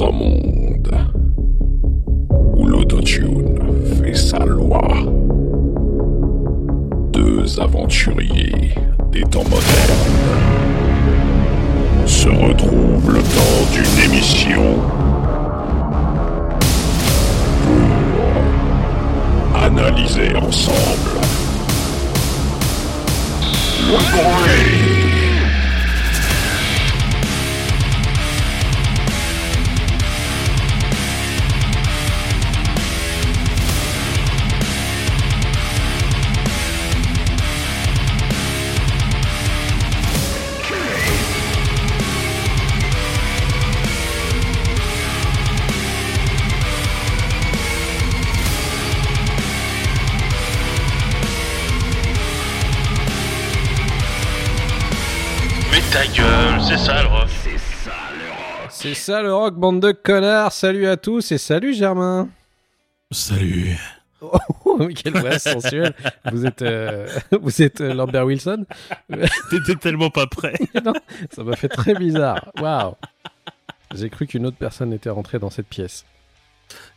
Un monde où l'autotune fait sa loi, deux aventuriers des temps modernes se retrouvent le temps d'une émission pour analyser ensemble le bruit. Ta gueule, c'est ça le rock. C'est ça le rock, bande de connards. Salut à tous et salut Germain. Salut. Oh, quelle voix sensuelle. Vous êtes, euh, vous êtes euh, Lambert Wilson? T'étais tellement pas prêt. Non, ça m'a fait très bizarre. Waouh. J'ai cru qu'une autre personne était rentrée dans cette pièce.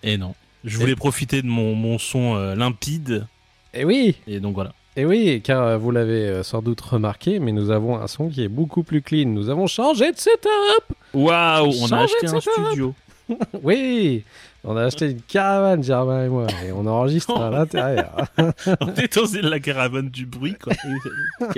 Et non. Je voulais profiter de mon, mon son euh, limpide. Et oui, Et donc voilà. Et oui, car vous l'avez euh, sans doute remarqué, mais nous avons un son qui est beaucoup plus clean. Nous avons changé de setup. Waouh, on a acheté un studio. Oui, on a acheté une caravane, Germain et moi, et on enregistre à l'intérieur. on est dans la caravane du bruit, quoi.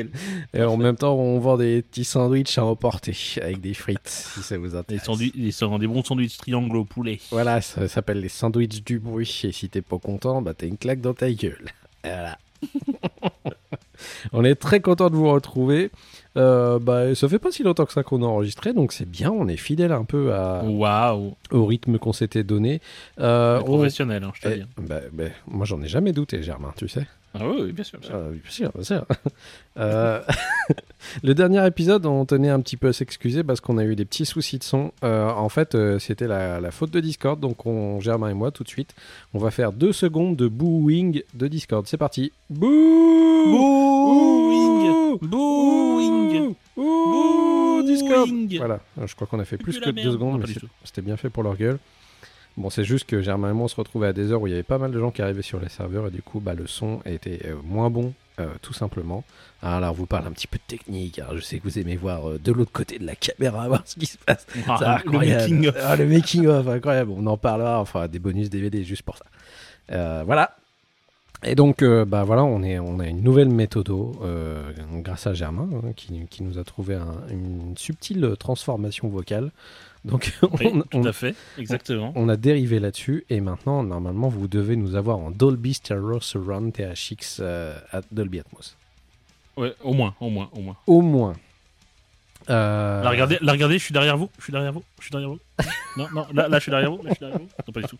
Et en même temps, on vend des petits sandwichs à emporter avec des frites, si ça vous intéresse. des, des bons sandwichs triangle au poulet. Voilà, ça s'appelle les sandwichs du bruit. Et si t'es pas content, bah t'as une claque dans ta gueule. Voilà. on est très content de vous retrouver. Euh, bah, ça fait pas si longtemps que ça qu'on a enregistré, donc c'est bien. On est fidèle un peu à, Waouh. au rythme qu'on s'était donné. Euh, on- Professionnel, hein, je te Eh, dis. bah, bah, moi, j'en ai jamais douté, Germain, tu sais. Ah oui, oui, bien sûr. bien sûr. Euh, bien sûr, bien sûr. Euh, le dernier épisode, on tenait un petit peu à s'excuser parce qu'on a eu des petits soucis de son. Euh, en fait, euh, c'était la, la faute de Discord. Donc, on, Germain et moi, tout de suite, on va faire deux secondes de booing de Discord. C'est parti. Boo Booing. Booing. Boo Discord Booing. Voilà, je crois qu'on a fait plus que deux secondes, Non, mais c'était bien fait pour leur gueule. Bon, c'est juste que Germain et moi, on se retrouvait à des heures où il y avait pas mal de gens qui arrivaient sur les serveurs et du coup, bah, le son était euh, moins bon, euh, tout simplement. Ah, Alors, je vous parle un petit peu de technique. Alors, je sais que vous aimez voir euh, de l'autre côté de la caméra, voir ce qui se passe. Ah, le making of. Ah, le making of, incroyable. On en parlera, enfin, des bonus DVD juste pour ça. Euh, voilà. Et donc, bah voilà, on, est, on a une nouvelle méthode grâce à Germain hein, qui, qui nous a trouvé un- une subtile transformation vocale. Donc, Oui, on, tout on- à fait. Exactement. on a dérivé là-dessus et maintenant, normalement, vous devez nous avoir en Dolby Stereo Surround THX euh, à Dolby Atmos. Ouais, au moins, au moins, au moins. Au moins. Euh, La regardez, la regardez, je suis derrière vous, je suis derrière vous, je suis derrière vous. non, non, là, là, je suis derrière vous, là, je suis derrière vous. Non, pas du tout.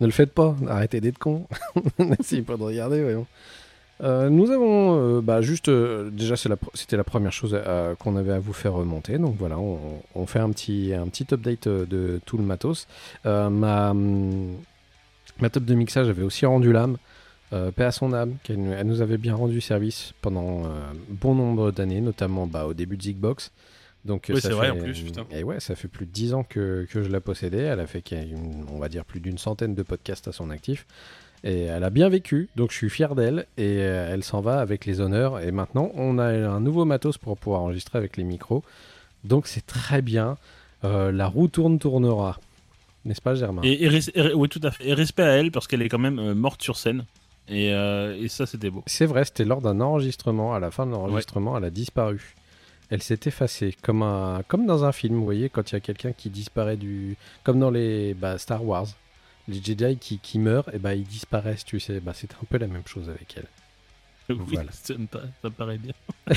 Ne le faites pas, arrêtez d'être con. Essayez pas de regarder, voyons. Euh, nous avons euh, bah, juste euh, déjà la c'était la première chose qu'on avait à vous faire remonter. Donc voilà on, on fait un petit un petit update de tout le matos. Ma hum, ma table de mixage avait aussi rendu l'âme. Paix à son âme elle nous avait bien rendu service pendant bon nombre d'années notamment bah, au début de Zigbox. Donc Oui, c'est vrai, en plus, putain. et ouais ça fait plus de 10 ans que, que je la possédais. Elle a fait on va dire plus d'une centaine de podcasts à son actif et elle a bien vécu, donc je suis fier d'elle. Et euh, elle s'en va avec les honneurs. Et maintenant, on a un nouveau matos pour pouvoir enregistrer avec les micros. Donc c'est très bien. Euh, la roue tourne, tournera. N'est-ce pas, Germain? Et, et res- et- oui, tout à fait. Et respect à elle parce qu'elle est quand même euh, morte sur scène. Et, euh, et ça, c'était beau. C'est vrai, c'était lors d'un enregistrement. À la fin de l'enregistrement, elle a disparu. Elle s'est effacée, comme, un, comme dans un film, vous voyez, quand il y a quelqu'un qui disparaît du... Comme dans les bah, Star Wars. Les Jedi qui, qui meurent, et bah, ils disparaissent, tu sais. Bah, c'était un peu la même chose avec elle. Oui, Voilà. ça, me pa- ça me paraît bien.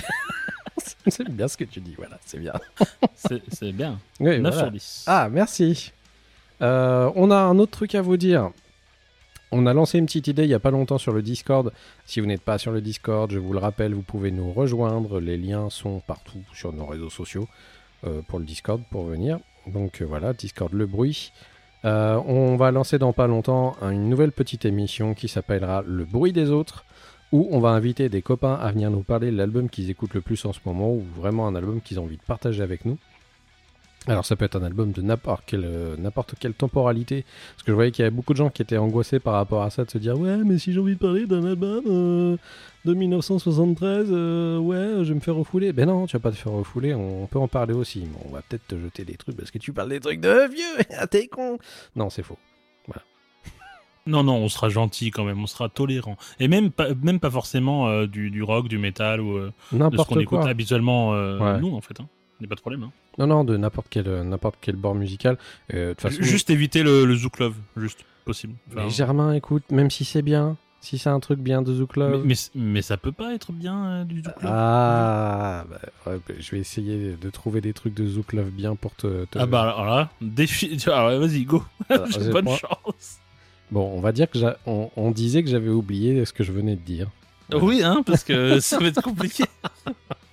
c'est bien ce que tu dis, voilà, c'est bien. C'est c'est bien. Oui, 9 voilà. sur 10. Ah, merci. Euh, on a un autre truc à vous dire. On a lancé une petite idée il n'y a pas longtemps sur le Discord. Si vous n'êtes pas sur le Discord, je vous le rappelle, vous pouvez nous rejoindre. Les liens sont partout sur nos réseaux sociaux euh, pour le Discord pour venir. Donc euh, voilà, Discord le bruit. Euh, on va lancer dans pas longtemps une nouvelle petite émission qui s'appellera Le bruit des autres, où on va inviter des copains à venir nous parler de l'album qu'ils écoutent le plus en ce moment, ou vraiment un album qu'ils ont envie de partager avec nous. Alors ça peut être un album de n'importe quelle, euh, n'importe quelle temporalité. Parce que je voyais qu'il y avait beaucoup de gens qui étaient angoissés par rapport à ça, de se dire ouais mais si j'ai envie de parler d'un album euh, de 1973, euh, ouais je vais me faire refouler. Ben non, tu vas pas te faire refouler, on peut en parler aussi. Mais on va peut-être te jeter des trucs parce que tu parles des trucs de vieux, ah, t'es con. Non c'est faux. Non, non, on sera gentil quand même, on sera tolérant. Et même pas, même pas forcément euh, du, du rock, du métal ou de ce qu'on écoute habituellement Ouais. nous en fait. Hein. Il n'y a pas de problème. Hein. Non non de n'importe quel, euh, n'importe quel bord musical. Euh, façon, Juste éviter le, le Zouk Love, juste possible. Enfin, mais Germain écoute, même si c'est bien, si c'est un truc bien de Zouk Love, mais, mais, mais ça peut pas être bien euh, du Zouk Love. Ah, bah, ouais, bah, je vais essayer de trouver des trucs de Zouk Love bien pour te. te- Ah bah alors là, défi. Vas-y, go. Alors, bonne chance. Bon, on va dire que j'a- on, on disait que j'avais oublié ce que je venais de dire. Oui, hein, parce que ça va être compliqué.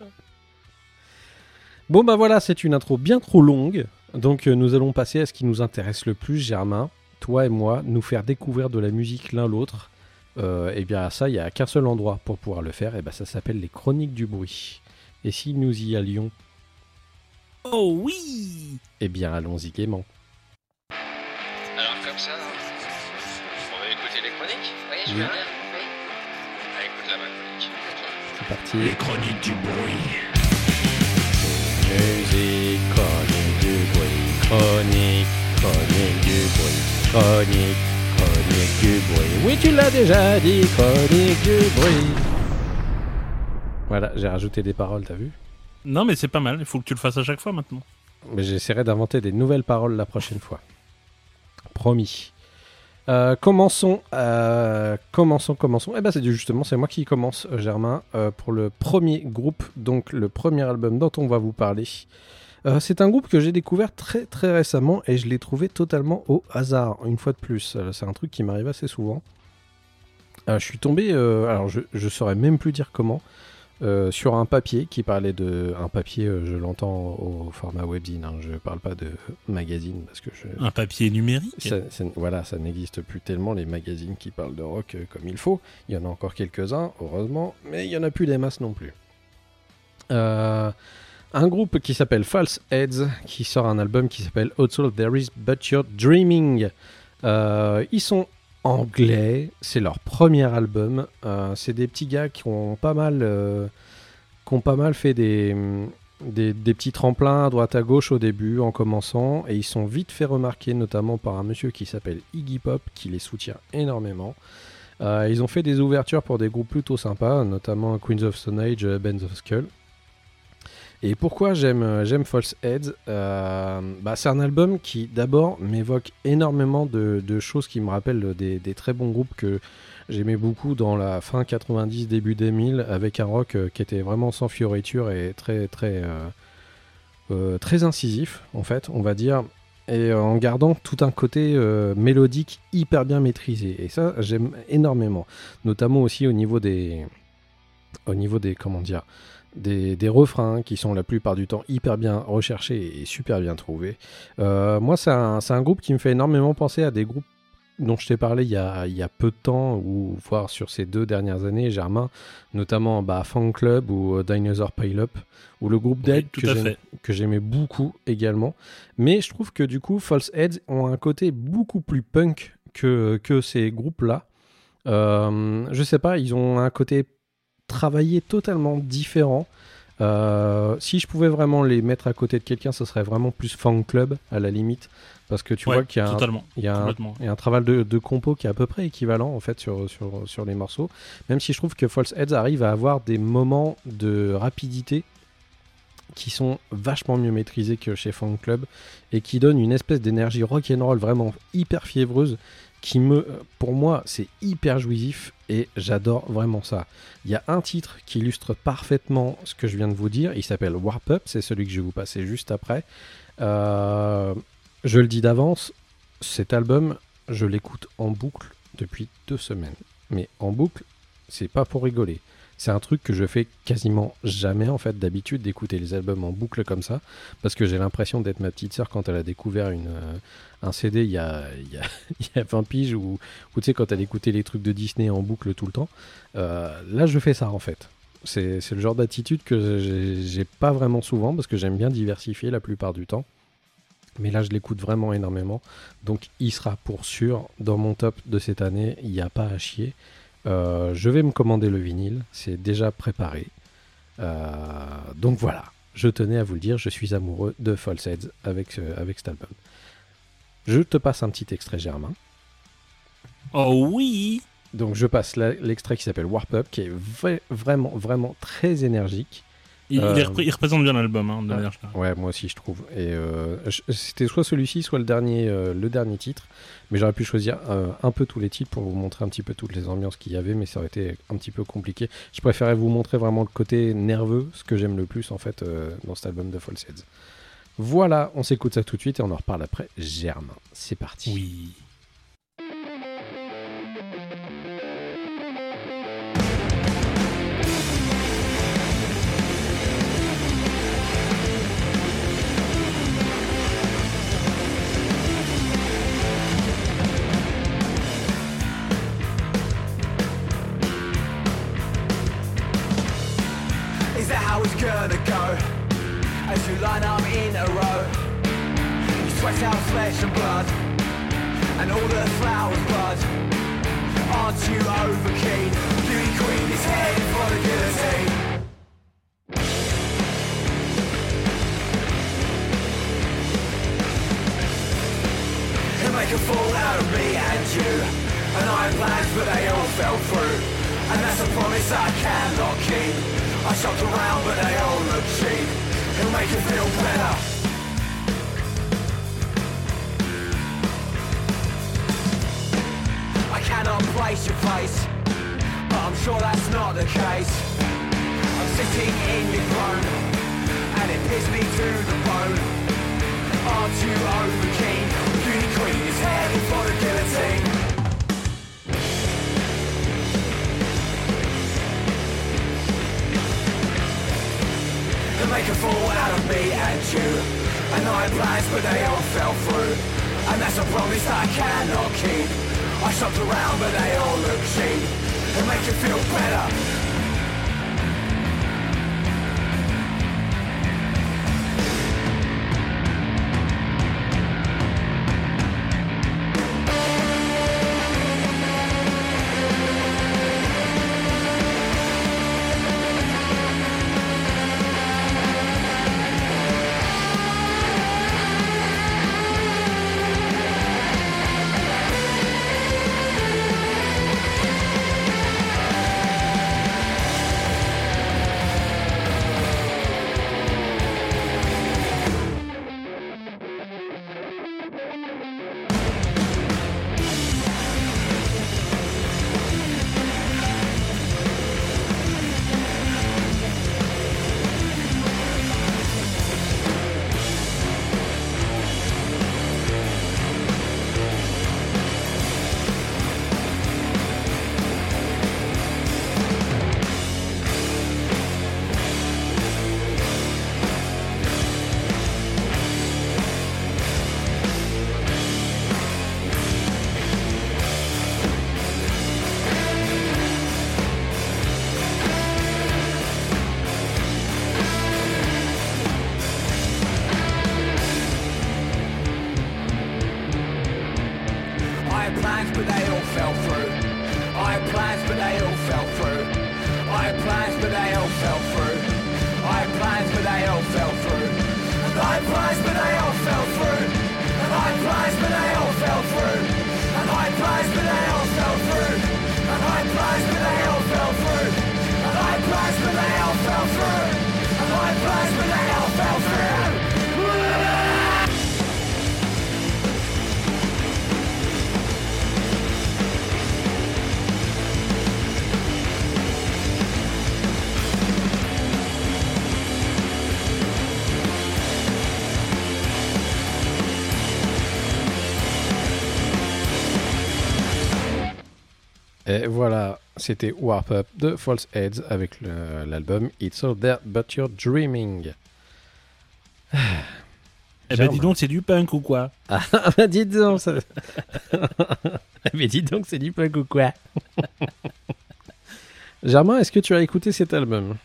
Bon, bah voilà, c'est une intro bien trop longue. Donc, euh, nous allons passer à ce qui nous intéresse le plus, Germain, toi et moi, nous faire découvrir de la musique l'un l'autre. Euh, et bien, à ça, il n'y a qu'un seul endroit pour pouvoir le faire, et ben ça s'appelle les chroniques du bruit. Et si nous y allions, Oh oui eh bien, allons-y gaiement. Alors comme ça, on va écouter les chroniques? Oui, je Oui. veux bien. Oui. Ah, écoute la. C'est parti. Les chroniques du bruit. Musique, chronique du bruit, chronique, chronique du bruit, chronique, chronique du bruit. Oui, tu l'as déjà dit, chronique du bruit. Voilà, j'ai rajouté des paroles, t'as vu? Non, mais c'est pas mal, il faut que tu le fasses à chaque fois maintenant. Mais j'essaierai d'inventer des nouvelles paroles la prochaine fois. Promis. Euh, commençons, euh, commençons, commençons. Eh ben c'est justement, c'est moi qui commence, euh, Germain, pour le premier groupe, donc le premier album dont on va vous parler. C'est un groupe que j'ai découvert très très récemment et je l'ai trouvé totalement au hasard, une fois de plus. C'est un truc qui m'arrive assez souvent. Je suis tombé, alors je, je saurais même plus dire comment, euh, sur un papier qui parlait de. Un papier, euh, je l'entends au format webzine, hein, je parle pas de magazine parce que je. Un papier numérique? Ça- ça- voilà, ça n'existe plus tellement les magazines qui parlent de rock euh, comme il faut. Il y en a encore quelques-uns, heureusement, mais il y en a plus des masses non plus. Euh, un groupe qui s'appelle False Heads, qui sort un album qui s'appelle Also There Is But You're Dreaming. Euh, ils sont anglais, c'est leur premier album. Euh, c'est des petits gars qui ont pas mal, euh, fait des, petits tremplins à droite à gauche au début en commençant et ils sont vite fait remarquer notamment par un monsieur qui s'appelle Iggy Pop qui les soutient énormément. Euh, ils ont fait des ouvertures pour des groupes plutôt sympas, notamment Queens of Stone Age, Bands of Skull. Et pourquoi j'aime euh, j'aime False Heads Euh, bah, C'est un album qui d'abord m'évoque énormément de, choses qui me rappellent des, très bons groupes que j'aimais beaucoup dans la fin 90, début 2000, avec un rock euh, qui était vraiment sans fioriture et très très très incisif en fait, on va dire, et en gardant tout un côté mélodique hyper bien maîtrisé. Et ça, j'aime énormément, notamment aussi au niveau des au niveau des comment dire des, des refrains qui sont la plupart du temps hyper bien recherchés et super bien trouvés. Euh, moi, c'est un, groupe qui me fait énormément penser à des groupes dont je t'ai parlé il y, a, il y a peu de temps, ou voire sur ces deux dernières années, Germain, notamment bah, Fan Club ou euh, Dinosaur Pile Up, ou le groupe Dead Oui, que j'aimais beaucoup également. Mais je trouve que du coup, False Heads ont un côté beaucoup plus punk que, que ces groupes-là. Euh, je sais pas, ils ont un côté travaillé totalement différent. Euh, si je pouvais vraiment les mettre à côté de quelqu'un, ce serait vraiment plus Fan Club à la limite. Parce que tu Ouais, vois qu'il y a un, totalement. il y a un, complètement. il y a un travail de, de compo qui est à peu près équivalent en fait sur, sur, sur les morceaux. Même si je trouve que False Heads arrive à avoir des moments de rapidité qui sont vachement mieux maîtrisés que chez Fan Club et qui donnent une espèce d'énergie rock'n'roll vraiment hyper fiévreuse qui me, pour moi, c'est hyper jouissif et j'adore vraiment ça. Il y a un titre qui illustre parfaitement ce que je viens de vous dire. Il s'appelle Warp Up, c'est celui que je vais vous passer juste après. Euh, je le dis d'avance, cet album, je l'écoute en boucle depuis deux semaines. Mais en boucle, c'est pas pour rigoler. C'est un truc que je fais quasiment jamais en fait d'habitude d'écouter les albums en boucle comme ça parce que j'ai l'impression d'être ma petite sœur quand elle a découvert euh, un CD il y a, y, a, il y a 20 piges ou, quand elle écoutait les trucs de Disney en boucle tout le temps. Euh, là je fais ça en fait. C'est le genre d'attitude que j'ai pas vraiment souvent parce que j'aime bien diversifier la plupart du temps. Mais là, je l'écoute vraiment énormément. Donc, il sera pour sûr dans mon top de cette année. Il n'y a pas à chier. Euh, je vais me commander le vinyle. C'est déjà préparé. Euh, donc voilà. Je tenais à vous le dire. Je suis amoureux de False Heads avec, euh, avec cet album. Je te passe un petit extrait, Germain. Oh oui Donc, je passe l'extrait qui s'appelle Warp Up, qui est vra- vraiment, vraiment très énergique. Il, Euh, il représente bien l'album, hein, de Ah. manière générale. Ouais, moi aussi je trouve. Et euh, c'était soit celui-ci, soit le dernier, euh, le dernier titre. Mais j'aurais pu choisir un peu tous les titres pour vous montrer un petit peu toutes les ambiances qu'il y avait, mais ça aurait été un petit peu compliqué. Je préférais vous montrer vraiment le côté nerveux, ce que j'aime le plus en fait dans cet album de False Heads. Voilà, on s'écoute ça tout de suite et on en reparle après. Germain, c'est parti. Oui. Your face But I'm sure that's not the case. I'm sitting in your throne And it pissed me to the bone. Aren't you over keen? Beauty queen is heading for the guillotine. To make a fool out of me and you. And I had plans but they all fell through. And that's a promise I cannot keep I shopped around but they all look cheap. To make you feel better Et voilà, c'était Warp Up de False Heads avec l'album It's All There But You're Dreaming. Eh ben dis donc, c'est du punk ou quoi? Ah bah dis donc, ça... Mais dis donc, c'est du punk ou quoi? Germain, est-ce que tu as écouté cet album?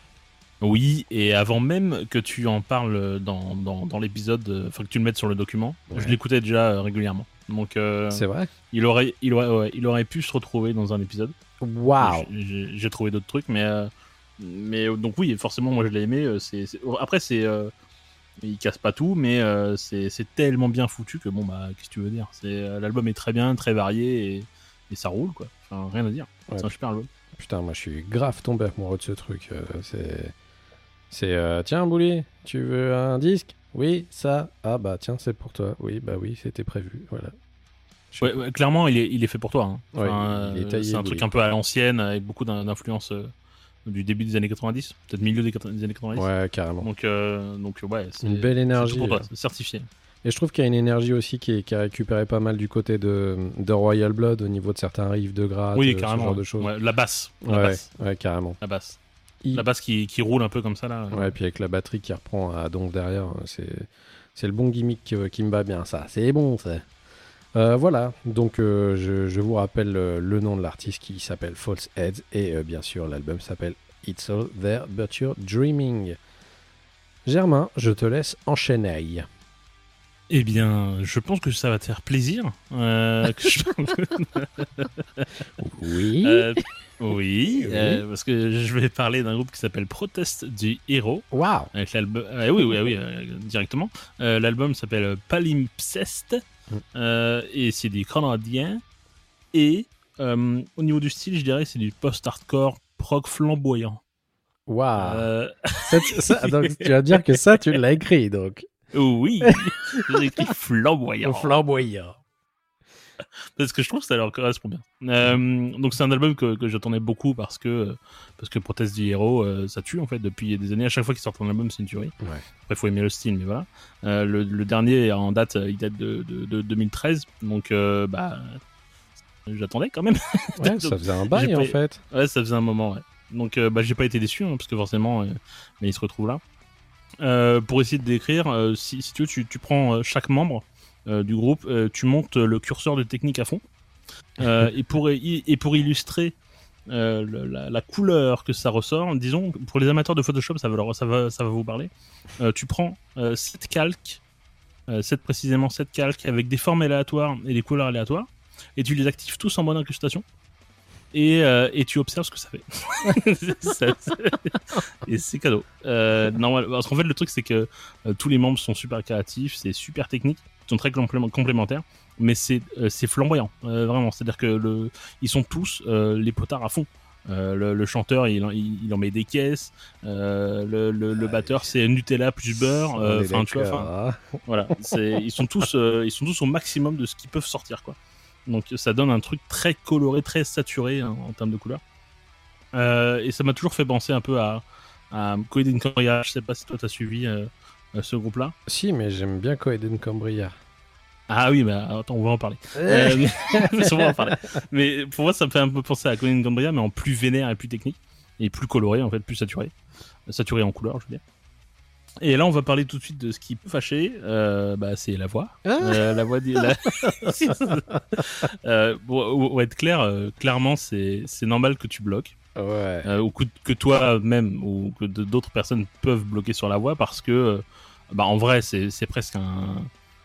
Oui, et avant même que tu en parles dans, dans, dans l'épisode, euh, enfin que tu le mettes sur le document, Ouais. je l'écoutais déjà euh, régulièrement. Donc euh, C'est vrai il, aurait, il, aurait, ouais, il aurait pu se retrouver dans un épisode. Waouh J'ai trouvé d'autres trucs, mais, euh, mais euh, donc oui, forcément, moi je l'ai aimé. c'est c'est- Après, c'est. euh, il casse pas tout, mais c'est c'est tellement bien foutu que bon, bah, qu'est-ce que tu veux dire? C'est L'album est très bien, très varié et, et ça roule, quoi. Enfin, rien à dire. Ouais. C'est un super album. Putain, moi je suis grave tombé amoureux de ce truc. c'est. C'est. euh, tiens, Bouli, tu veux un disque? Oui, ça. Ah bah tiens, c'est pour toi. Oui, bah oui, c'était prévu. Voilà. Je- Ouais, ouais, clairement, il est, il est fait pour toi. hein. Enfin, euh, c'est un truc un peu à l'ancienne, avec beaucoup d'in- d'influence euh, du début des années 90, peut-être milieu des, années 90. Ouais, carrément. Donc, euh, donc ouais, c'est Une belle énergie. pour toi, certifié. Et je trouve qu'il y a une énergie aussi qui, est, qui a récupéré pas mal du côté de, de Royal Blood au niveau de certains riffs de oui, euh, ce genre de choses. La basse, la basse, ouais, carrément. la basse, Il- la basse qui, qui roule un peu comme ça là. Ouais, puis avec la batterie qui reprend à donc derrière, c'est c'est le bon gimmick euh, qui me va bien, ça. C'est bon, ça. Euh, voilà, donc euh, je, je vous rappelle euh, le nom de l'artiste qui s'appelle False Heads et bien sûr l'album s'appelle It's All There But You're Dreaming. Germain, je te laisse enchaîner. Eh bien, je pense que ça va te faire plaisir. que je- Oui. Euh, oui, Oui. euh, parce que je vais parler d'un groupe qui s'appelle Protest du Héros. Waouh. Avec l'album. euh, oui, oui, oui, euh, directement. Euh, L'album s'appelle Palimpsest Mm. euh, et c'est des Canadiens. Et euh, au niveau du style, je dirais c'est du post-hardcore prog flamboyant. Waouh. Euh, donc, tu vas dire que ça, tu l'as écrit, donc. oui, j'ai écrit flamboyant. Flamboyant. parce que je trouve que ça leur correspond bien. Euh, donc c'est un album que, que j'attendais beaucoup parce que parce que Protest du Héros euh, ça tue en fait depuis des années. À chaque fois qu'ils sortent un album, c'est une tuerie. Ouais. Après, faut aimer le style, mais voilà. Euh, le, le dernier en date, euh, il date de, de, de 2013, donc euh, bah j'attendais quand même. Ouais, ça faisait un bail en fait. Ouais, ça faisait un moment, ouais. Donc, euh, bah, j'ai pas été déçu, hein, parce que forcément, euh, mais il se retrouve là. Euh, pour essayer de décrire, euh, si, si tu veux, tu, tu prends euh, chaque membre euh, du groupe, euh, tu montes le curseur de technique à fond. Euh, et, pour, et pour illustrer euh, la, la couleur que ça ressort, disons, pour les amateurs de Photoshop, ça va, leur- ça va, ça va vous parler. Euh, tu prends 7 calques, 7 précisément 7 calques, avec des formes aléatoires et des couleurs aléatoires, et tu les actives tous en mode incrustation. Et, euh, et tu observes ce que ça fait. Ça- et c'est cadeau. Euh, normal, parce qu'en fait, le truc, c'est que euh, tous les membres sont super créatifs, c'est super technique, ils sont très complé- complémentaires, mais c'est euh, flamboyant, vraiment. C'est-à-dire que le, ils sont tous les potards à fond. Le, le chanteur, il, en- il, il en met des caisses. le, batteur, c'est Nutella plus beurre. Enfin, tu vois, voilà, ils sont tous ils sont tous au maximum de ce qu'ils peuvent sortir quoi. Donc ça donne un truc très coloré, très saturé hein, en termes de couleurs. Euh, et ça m'a toujours fait penser un peu à à Coed in Cambria. Je sais pas si toi t'as suivi euh, euh, ce groupe-là. Si, mais j'aime bien Coeden Cambria. Ah oui, bah attends, on va en parler. Euh, mais- on va en parler. Mais pour moi, ça me fait un peu penser à Coed in Cambria, mais en plus vénère et plus technique et plus coloré en fait, plus saturé, saturé en couleurs, je veux dire. Et là, on va parler tout de suite de ce qui peut fâcher. Euh, bah, c'est la voix. Euh, la voix. la- euh, être clair. clairement, c'est normal que tu bloques, Ouais. ou que, que toi-même ou que d'autres personnes peuvent bloquer sur la voix parce que, bah, en vrai, c'est presque un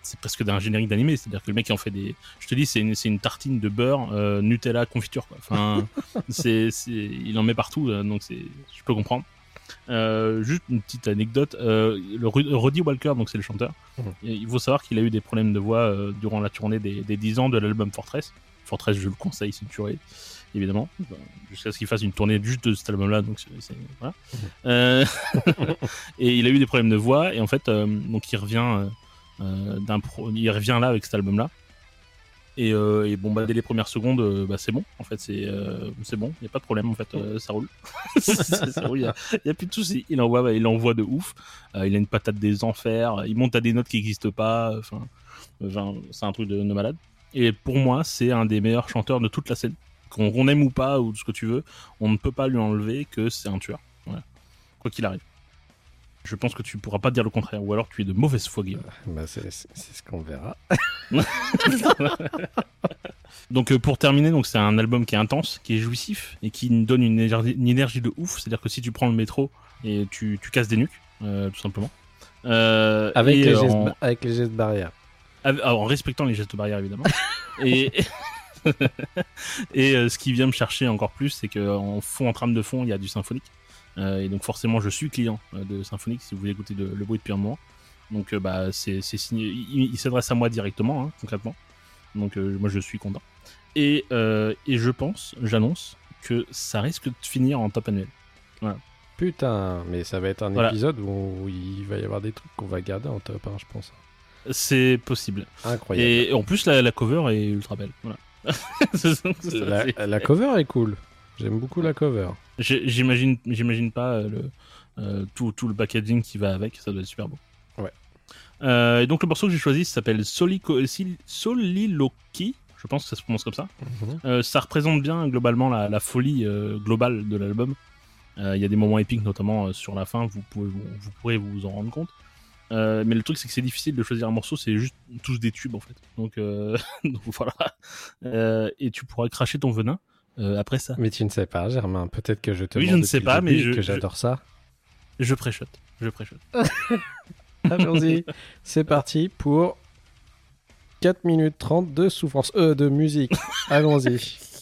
c'est presque d'un générique d'animé, c'est-à-dire que le mec qui en fait des, je te dis, c'est une, une tartine de beurre, Nutella, confiture, quoi. Enfin, c'est, il en met partout, donc c'est, je peux comprendre. Euh, juste une petite anecdote, euh, le Roddy Walker, donc c'est le chanteur, Mhm. il faut savoir qu'il a eu des problèmes de voix euh, durant la tournée des, des 10 ans de l'album Fortress. Fortress, je le conseille, c'est une tuerie, évidemment, Enfin, jusqu'à ce qu'il fasse une tournée juste de cet album-là, donc c'est, c'est- voilà. Euh, et il a eu des problèmes de voix, et en fait, donc il revient, d'un pro- il revient là avec cet album-là. Et, euh, et bon, bah, dès les premières secondes, euh, bah, c'est bon. En fait, c'est euh, bon. Il n'y a pas de problème. En fait, ça roule. Il n'y a, plus de soucis. Il envoie, il envoie de ouf. Il a une patate des enfers. Il monte à des notes qui n'existent pas. Enfin, c'est un truc de, de malade. Et pour moi, c'est un des meilleurs chanteurs de toute la scène. Qu'on aime ou pas, ou ce que tu veux, on ne peut pas lui enlever que c'est un tueur. Quoi qu'il arrive. Je pense que tu pourras pas dire le contraire. Ou alors tu es de mauvaise foi, Guillaume. Bah, c'est ce qu'on verra. Donc euh, pour terminer, donc c'est un album qui est intense, qui est jouissif et qui nous donne une énergie, une énergie de ouf. C'est-à-dire que si tu prends le métro et tu, tu casses des nuques, euh, tout simplement. Euh, Avec, les euh, gestes, en- ba- avec les gestes barrières. Alors, en respectant les gestes barrières évidemment. et et euh, ce qui vient me chercher encore plus, c'est qu'en fond, en trame de fond, il y a du symphonique. Euh, et donc forcément, je suis client euh, de symphonique si vous voulez écouter de- le bruit depuis un moment. Donc euh, bah c'est signé. Il, il s'adresse à moi directement, hein, concrètement. Donc moi je suis content. Et et je pense, j'annonce que ça risque de finir en top annuel. Putain, mais ça va être un Voilà. épisode où il va y avoir des trucs qu'on va garder en top 1, je pense. C'est possible. Incroyable. Et en plus la, la cover est ultra belle. Voilà. La, la cover est cool. J'aime beaucoup la cover. J'imagine, j'imagine pas euh, le, euh, tout, tout le packaging qui va avec, ça doit être super beau. Ouais. Euh, et donc le morceau que j'ai choisi s'appelle Soliloquy, je pense que ça se prononce comme ça. Mhm. Euh, ça représente bien globalement la, la folie globale de l'album. Il y a des moments épiques, notamment sur la fin, vous, pouvez, vous, vous pourrez vous en rendre compte. Euh, mais le truc, c'est que c'est difficile de choisir un morceau, c'est juste tous des tubes en fait. Donc, euh, donc voilà. Euh, et tu pourras cracher ton venin euh, après ça. Mais tu ne sais pas, Germain. Peut-être que je te Oui, je ne sais pas, mais je- que je- j'adore ça. Je préchote. Je préchote. Allons-y. C'est parti pour 4 minutes 30 de souffrance. Euh, de musique. Allons-y.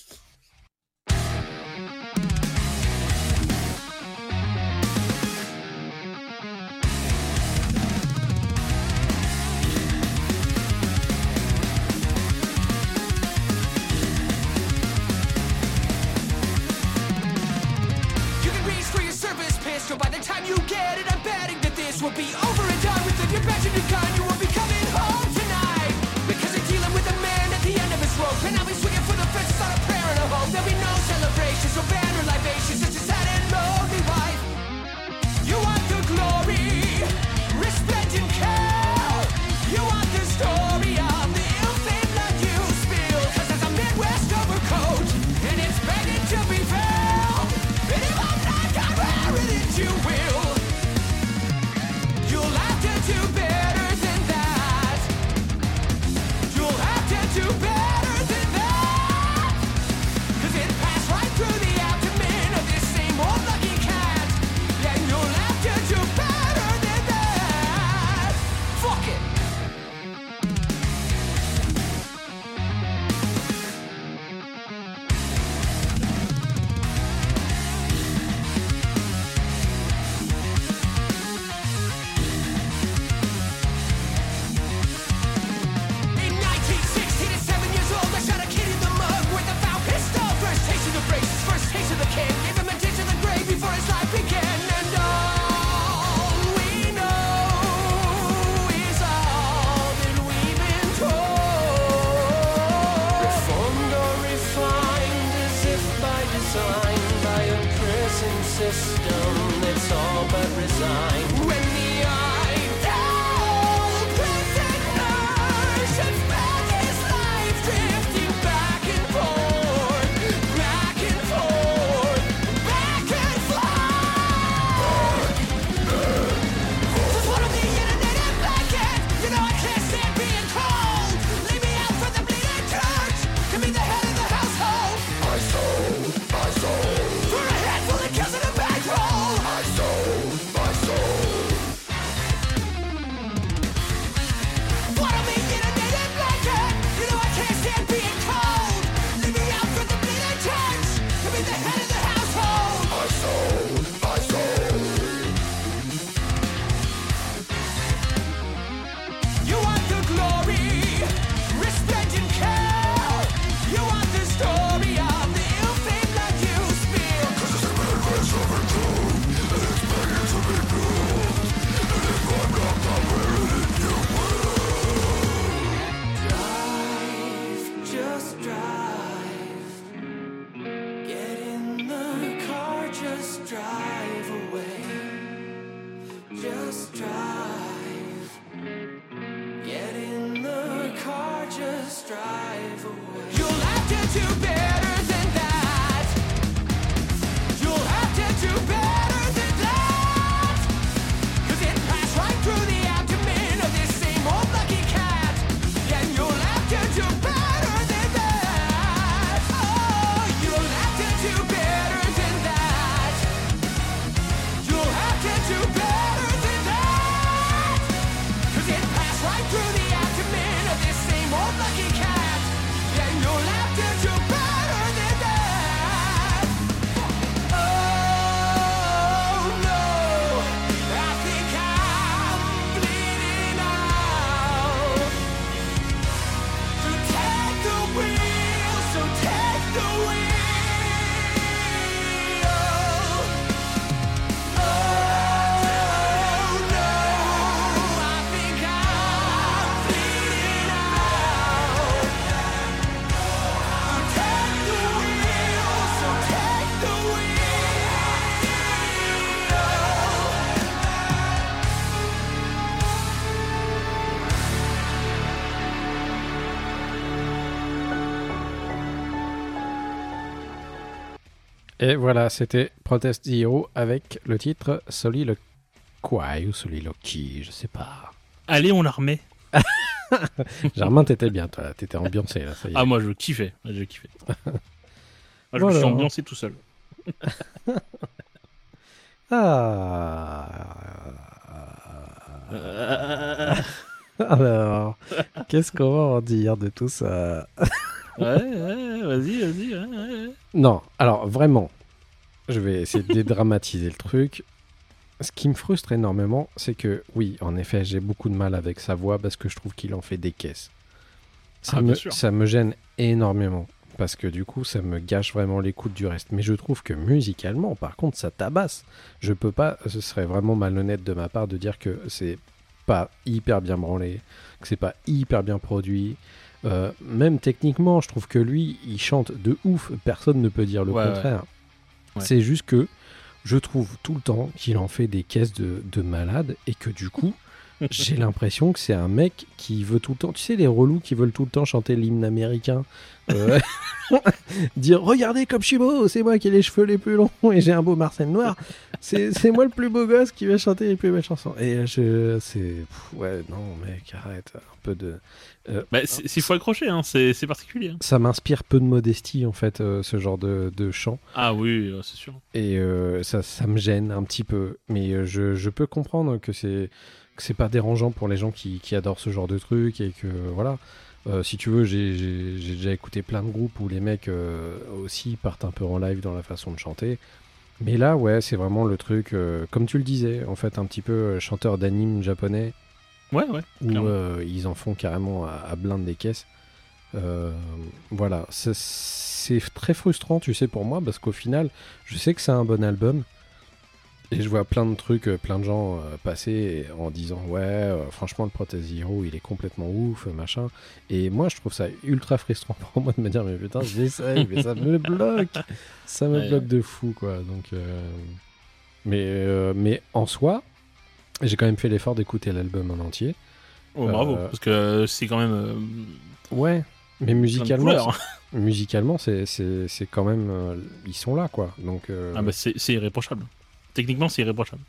Et voilà, c'était Protest Zero avec le titre Soliloquy ou Soliloquy, je sais pas. Allez, on la remet. Germain, t'étais bien, toi, t'étais ambiancé là, ça y est. Ah, moi, je kiffais. Je kiffais. Moi, je me suis ambiancé tout seul. Ah. Alors, qu'est-ce qu'on va en dire de tout ça? Ouais, ouais, vas-y, vas-y. ouais, ouais. Non, alors vraiment, je vais essayer de dédramatiser le truc. Ce qui me frustre énormément, c'est que oui, en effet, j'ai beaucoup de mal avec sa voix parce que je trouve qu'il en fait des caisses. Ça, Ah, me, ça me gêne énormément parce que du coup, ça me gâche vraiment l'écoute du reste. Mais je trouve que musicalement, par contre, ça tabasse. Je peux pas, ce serait vraiment malhonnête de ma part de dire que c'est pas hyper bien branlé, que c'est pas hyper bien produit. Euh, même techniquement, je trouve que lui, il chante de ouf. Personne ne peut dire le Ouais, contraire. Ouais. C'est juste que je trouve tout le temps qu'il en fait des caisses de, de malade et que du coup, j'ai l'impression que c'est un mec qui veut tout le temps. Tu sais, les relous qui veulent tout le temps chanter l'hymne américain. euh, dire Regardez comme je suis beau, c'est moi qui ai les cheveux les plus longs et j'ai un beau Marcel noir. C'est moi le plus beau gosse qui va chanter les plus belles chansons. Et je. C'est. Ouais, non, mec, arrête. Un peu de. Bah, c'est- s'il faut accrocher, hein, c'est particulier. hein. Ça m'inspire peu de modestie, en fait, euh, ce genre de, de chant. Ah oui, euh, c'est sûr. Et euh, ça, ça me gêne un petit peu. Mais euh, je, je peux comprendre que c'est que c'est pas dérangeant pour les gens qui, qui adorent ce genre de truc et que voilà. Euh, si tu veux, j'ai déjà écouté plein de groupes où les mecs euh, aussi partent un peu en live dans la façon de chanter. Mais là, ouais, c'est vraiment le truc, euh, comme tu le disais, en fait, un petit peu chanteur d'anime japonais Ouais, ouais. où ils en font carrément à, à blinde des caisses. Voilà, c'est- c'est très frustrant, tu sais, pour moi, parce qu'au final, je sais que c'est un bon album. Et je vois plein de trucs, euh, plein de gens euh, passer en disant Ouais, euh, franchement, le Protest Zero, il est complètement ouf, machin. Et moi, je trouve ça ultra frustrant pour moi de me dire Mais putain, j'essaye, mais ça me bloque. Ça me Ouais, bloque de fou, quoi. Donc, euh, mais, euh, mais en soi, j'ai quand même fait l'effort d'écouter l'album en entier. Oh, bravo. Parce que c'est quand même. Ouais, mais musicalement, musicalement, c'est quand même, ils sont là, quoi. Donc, Ah bah c'est irréprochable. Techniquement, c'est irréprochable.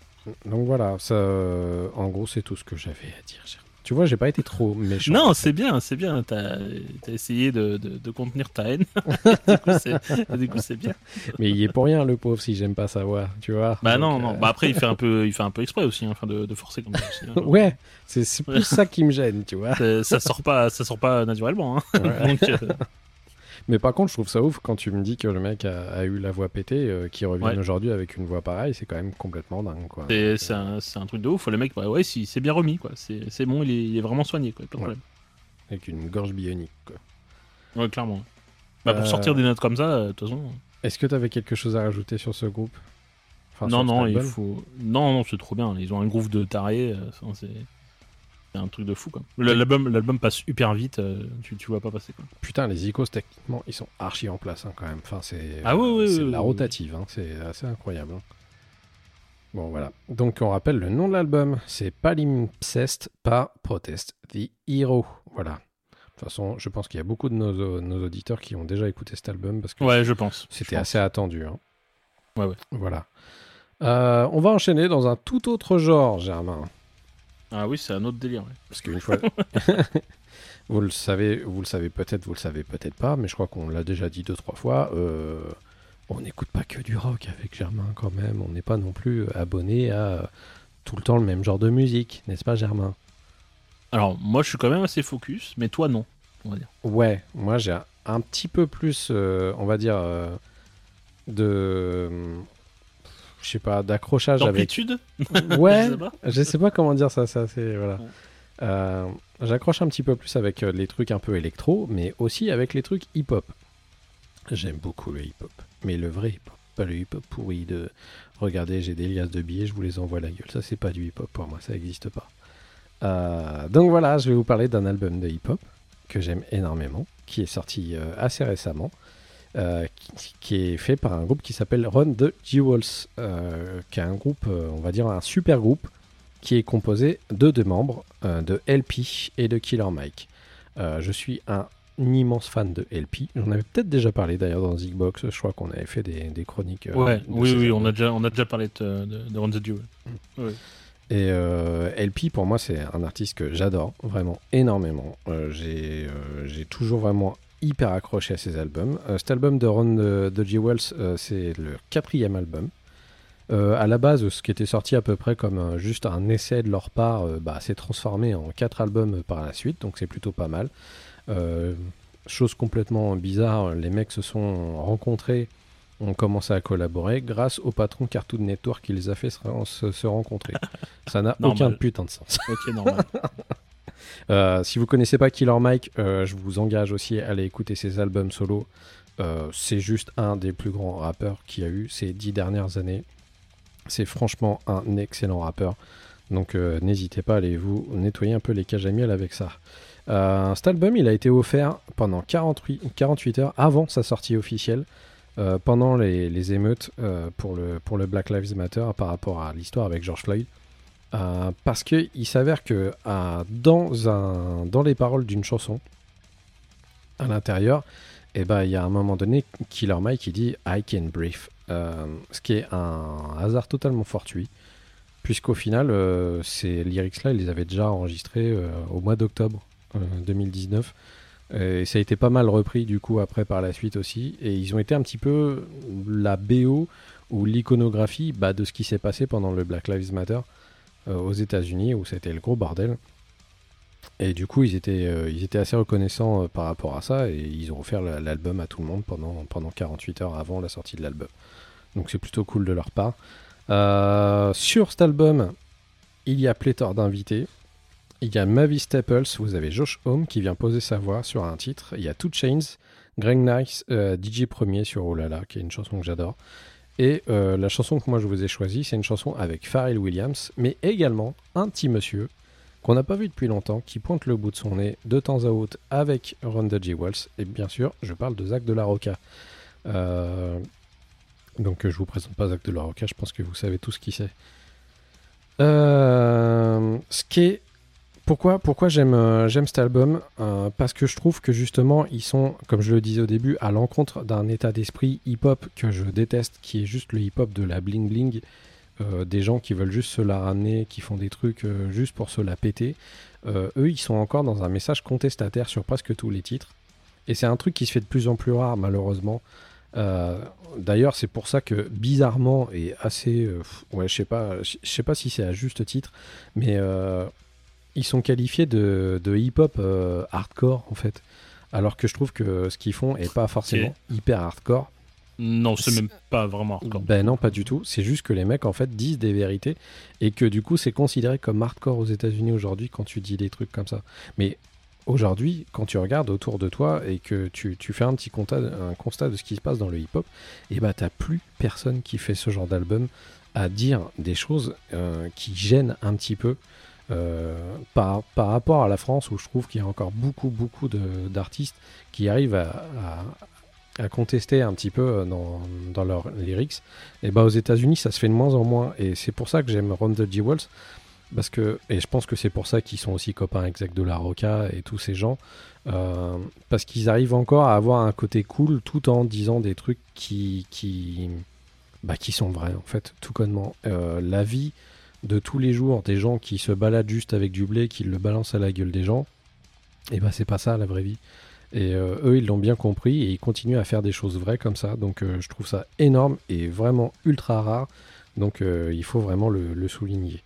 donc voilà, ça, euh, en gros, c'est tout ce que j'avais à dire. Tu vois, j'ai pas été trop méchant. Non, c'est bien, c'est bien. T'as as essayé de, de, de contenir ta haine. du coup, c'est- bien. mais il y est pour rien, le pauvre, si j'aime pas sa voix, tu vois. Bah Donc, non, non. euh, Bah après, il fait un peu, il fait un peu exprès aussi, hein, de, de forcer comme ça. Aussi, hein. ouais, c'est plus ça qui me gêne, tu vois. Ça- ça sort pas, ça sort pas naturellement. Hein. Ouais. Donc, euh, Mais par contre, je trouve ça ouf quand tu me dis que le mec a, a eu la voix pétée, euh, qui revient Ouais. aujourd'hui avec une voix pareille, c'est quand même complètement dingue, quoi. c'est euh, un, c'est un truc de ouf. Le mec, bah ouais, si, c'est bien remis, quoi. C'est c'est bon, il est, il est vraiment soigné, quoi. Pas de Ouais. problème. Avec une gorge bionique, quoi. Ouais, clairement. Bah, pour Euh, sortir des notes comme ça, euh, de toute façon. Est-ce que tu avais quelque chose à rajouter sur ce groupe? Enfin, non, non, il faut. Non, non, c'est trop bien. Ils ont un groove de taré. enfin, c'est c'est un truc de fou, quoi. L'album, l'album passe hyper vite. euh, tu, tu vois pas passer, quoi. Putain, les icônes, techniquement, ils sont archi en place hein, quand même. Enfin, c'est Ah oui, oui, c'est la rotative, hein, c'est assez incroyable. hein. Bon, voilà. Donc, on rappelle le nom de l'album c'est Palimpsest, pas Protest, The Hero. Voilà. De toute façon, je pense qu'il y a beaucoup de nos, nos auditeurs qui ont déjà écouté cet album parce que Ouais, je pense. c'était assez attendu. hein. Ouais, ouais. Voilà. Euh, on va enchaîner dans un tout autre genre, Germain. Ah oui, c'est un autre délire. ouais. Parce qu'une fois, vous le savez, vous le savez peut-être, vous le savez peut-être pas, mais je crois qu'on l'a déjà dit deux trois fois. euh, on n'écoute pas que du rock avec Germain quand même. On n'est pas non plus abonné à euh, tout le temps le même genre de musique, n'est-ce pas, Germain? Alors, moi, je suis quand même assez focus, mais toi, non. On va dire. Ouais, moi j'ai un, un petit peu plus, euh, on va dire, euh, de, je sais pas, d'accrochage avec. Ouais, Je sais pas. je sais pas comment dire ça, ça c'est voilà. Ouais. Euh, J'accroche un petit peu plus avec euh, les trucs un peu électro, mais aussi avec les trucs hip-hop. J'aime beaucoup le hip-hop, mais le vrai hip-hop, pas le hip-hop pourri de regardez, j'ai des liasses de billets, je vous les envoie à la gueule. Ça c'est pas du hip-hop pour moi, ça n'existe pas. Euh, donc voilà, je vais vous parler d'un album de hip-hop que j'aime énormément, qui est sorti euh, assez récemment, euh, qui, qui est fait par un groupe qui s'appelle Run the Jewels, euh, qui est un groupe, euh, on va dire un super groupe, qui est composé de deux membres, de LP et de Killer Mike. Je suis un immense fan de LP. J'en avais peut-être déjà parlé d'ailleurs dans Zigbox. Je crois qu'on avait fait des, des chroniques. Ouais, oui, oui, on a déjà, on a déjà parlé de, de, de Run the Dew. Ouais. Et euh, LP, pour moi, c'est un artiste que j'adore vraiment énormément. Euh, j'ai euh, j'ai toujours vraiment hyper accroché à ses albums. Euh, cet album de Ron de, de G. Wells, euh, c'est le quatrième album. Euh, à la base, ce qui était sorti à peu près comme un- juste un essai de leur part, euh, bah, s'est transformé en quatre albums par la suite, donc c'est plutôt pas mal. Euh, chose complètement bizarre, les mecs se sont rencontrés, ont commencé à collaborer grâce au patron Cartoon Network qui les a fait se, se- rencontrer. Ça n'a aucun putain de sens. Ok, normal. Euh, si vous connaissez pas Killer Mike, euh, je vous engage aussi à aller écouter ses albums solo. Euh, c'est juste un des plus grands rappeurs qu'il y a eu ces dix dernières années. C'est franchement un excellent rappeur. Donc n'hésitez pas à aller vous nettoyer un peu les cages à miel avec ça. Cet album, il a été offert pendant 48, 48 heures avant sa sortie officielle, pendant les, émeutes pour le Black Lives Matter par rapport à l'histoire avec George Floyd. Euh, parce qu'il s'avère que dans, les paroles d'une chanson, à l'intérieur, eh ben, il y a un moment donné, Killer Mike qui dit I can breathe. Euh, ce qui est un hasard totalement fortuit, puisqu'au final, euh, ces lyrics-là, ils les avaient déjà enregistrés au mois d'octobre euh, 2019. Et ça a été pas mal repris du coup après par la suite aussi. Et ils ont été un petit peu la BO ou l'iconographie bah, de ce qui s'est passé pendant le Black Lives Matter aux États-Unis où c'était le gros bordel. Et du coup, ils étaient, euh, ils étaient assez reconnaissants euh, par rapport à ça et ils ont offert la- l'album à tout le monde pendant, pendant 48 heures avant la sortie de l'album. Donc c'est plutôt cool de leur part. Euh, sur cet album, il y a pléthore d'invités. Il y a Mavis Staples, vous avez Josh Homme qui vient poser sa voix sur un titre. Il y a Two Chains, Greg Nice, euh, DJ Premier sur là, qui est une chanson que j'adore. Et euh, la chanson que moi je vous ai choisie, c'est une chanson avec Pharrell Williams, mais également un petit monsieur qu'on n'a pas vu depuis longtemps, qui pointe le bout de son nez de temps à autre avec Ronda J. Wells. Et bien sûr, je parle de Zach de la Roca. Euh, donc je vous présente pas Zach de la Roca, je pense que vous savez tous qui c'est. Euh, ce qui est pourquoi, pourquoi j'aime euh, j'aime cet album Euh, Parce que je trouve que justement, ils sont, comme je le disais au début, à l'encontre d'un état d'esprit hip-hop que je déteste, qui est juste le hip-hop de la bling-bling, euh, des gens qui veulent juste se la ramener, qui font des trucs juste pour se la péter. Eux, ils sont encore dans un message contestataire sur presque tous les titres. Et c'est un truc qui se fait de plus en plus rare, malheureusement. D'ailleurs, c'est pour ça que bizarrement et assez, ouais, je sais pas, je sais pas si c'est à juste titre, mais ils sont qualifiés de, de hip-hop euh, hardcore en fait. Alors que je trouve que ce qu'ils font est pas forcément hyper hardcore. Non, c'est même pas vraiment hardcore. Ben non, pas du tout. C'est juste que les mecs en fait disent des vérités et que du coup c'est considéré comme hardcore aux États-Unis aujourd'hui quand tu dis des trucs comme ça. Mais aujourd'hui, quand tu regardes autour de toi et que tu, tu fais un petit constat, un constat de ce qui se passe dans le hip-hop, et bah t'as plus personne qui fait ce genre d'album à dire des choses euh, qui gênent un petit peu. Euh, par, par rapport à la France où je trouve qu'il y a encore beaucoup beaucoup d'artistes qui arrivent à, à- contester un petit peu euh, dans, dans leurs lyrics et bah aux États-Unis ça se fait de moins en moins et c'est pour ça que j'aime Ron the G. Wells parce que et je pense que c'est pour ça qu'ils sont aussi copains avec Zach de la Roca et tous ces gens euh, parce qu'ils arrivent encore à avoir un côté cool tout en disant des trucs qui qui bah, qui sont vrais en fait tout connement la vie de tous les jours des gens qui se baladent juste avec du blé qui le balancent à la gueule des gens et bah c'est pas ça la vraie vie et euh, eux, ils l'ont bien compris et ils continuent à faire des choses vraies comme ça. Donc euh, je trouve ça énorme et vraiment ultra rare. Donc euh, il faut vraiment le, le souligner.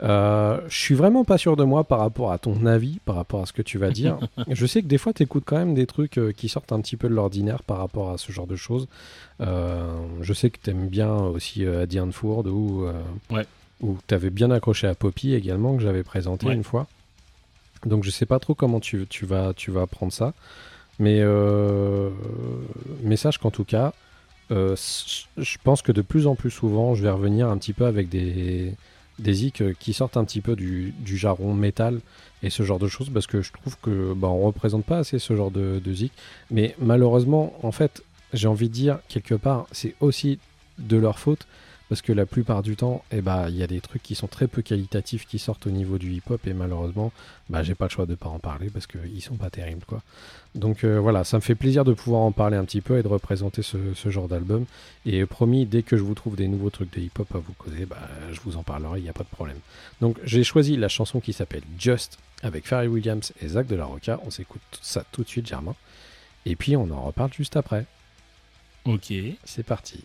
Je suis vraiment pas sûr de moi par rapport à ton avis, par rapport à ce que tu vas dire. je sais que des fois, tu écoutes quand même des trucs qui sortent un petit peu de l'ordinaire par rapport à ce genre de choses. Je sais que tu aimes bien aussi Diane Foord ou, Ouais. Ou tu avais bien accroché à Poppy également, que j'avais présenté Ouais. une fois. Donc je sais pas trop comment tu, tu, vas, tu vas prendre ça. Mais, euh, mais sache qu'en tout cas, euh, je pense que de plus en plus souvent, je vais revenir un petit peu avec des, des zik qui sortent un petit peu du, du jargon métal et ce genre de choses parce que je trouve que bah, on représente pas assez ce genre de, de zik. Mais malheureusement, en fait, j'ai envie de dire quelque part, c'est aussi de leur faute parce que la plupart du temps, eh bah, il y a des trucs qui sont très peu qualitatifs qui sortent au niveau du hip-hop et malheureusement, bah, j'ai pas le choix de pas en parler parce qu'ils sont pas terribles, quoi. Donc euh, voilà, ça me fait plaisir de pouvoir en parler un petit peu et de représenter ce, ce genre d'album. Et promis, dès que je vous trouve des nouveaux trucs de hip-hop à vous causer, bah, je vous en parlerai, il n'y a pas de problème. Donc j'ai choisi la chanson qui s'appelle Just avec Pharrell Williams et Zach de la Roca. On s'écoute ça tout de suite, Germain. Et puis on en reparle juste après. Ok. C'est parti.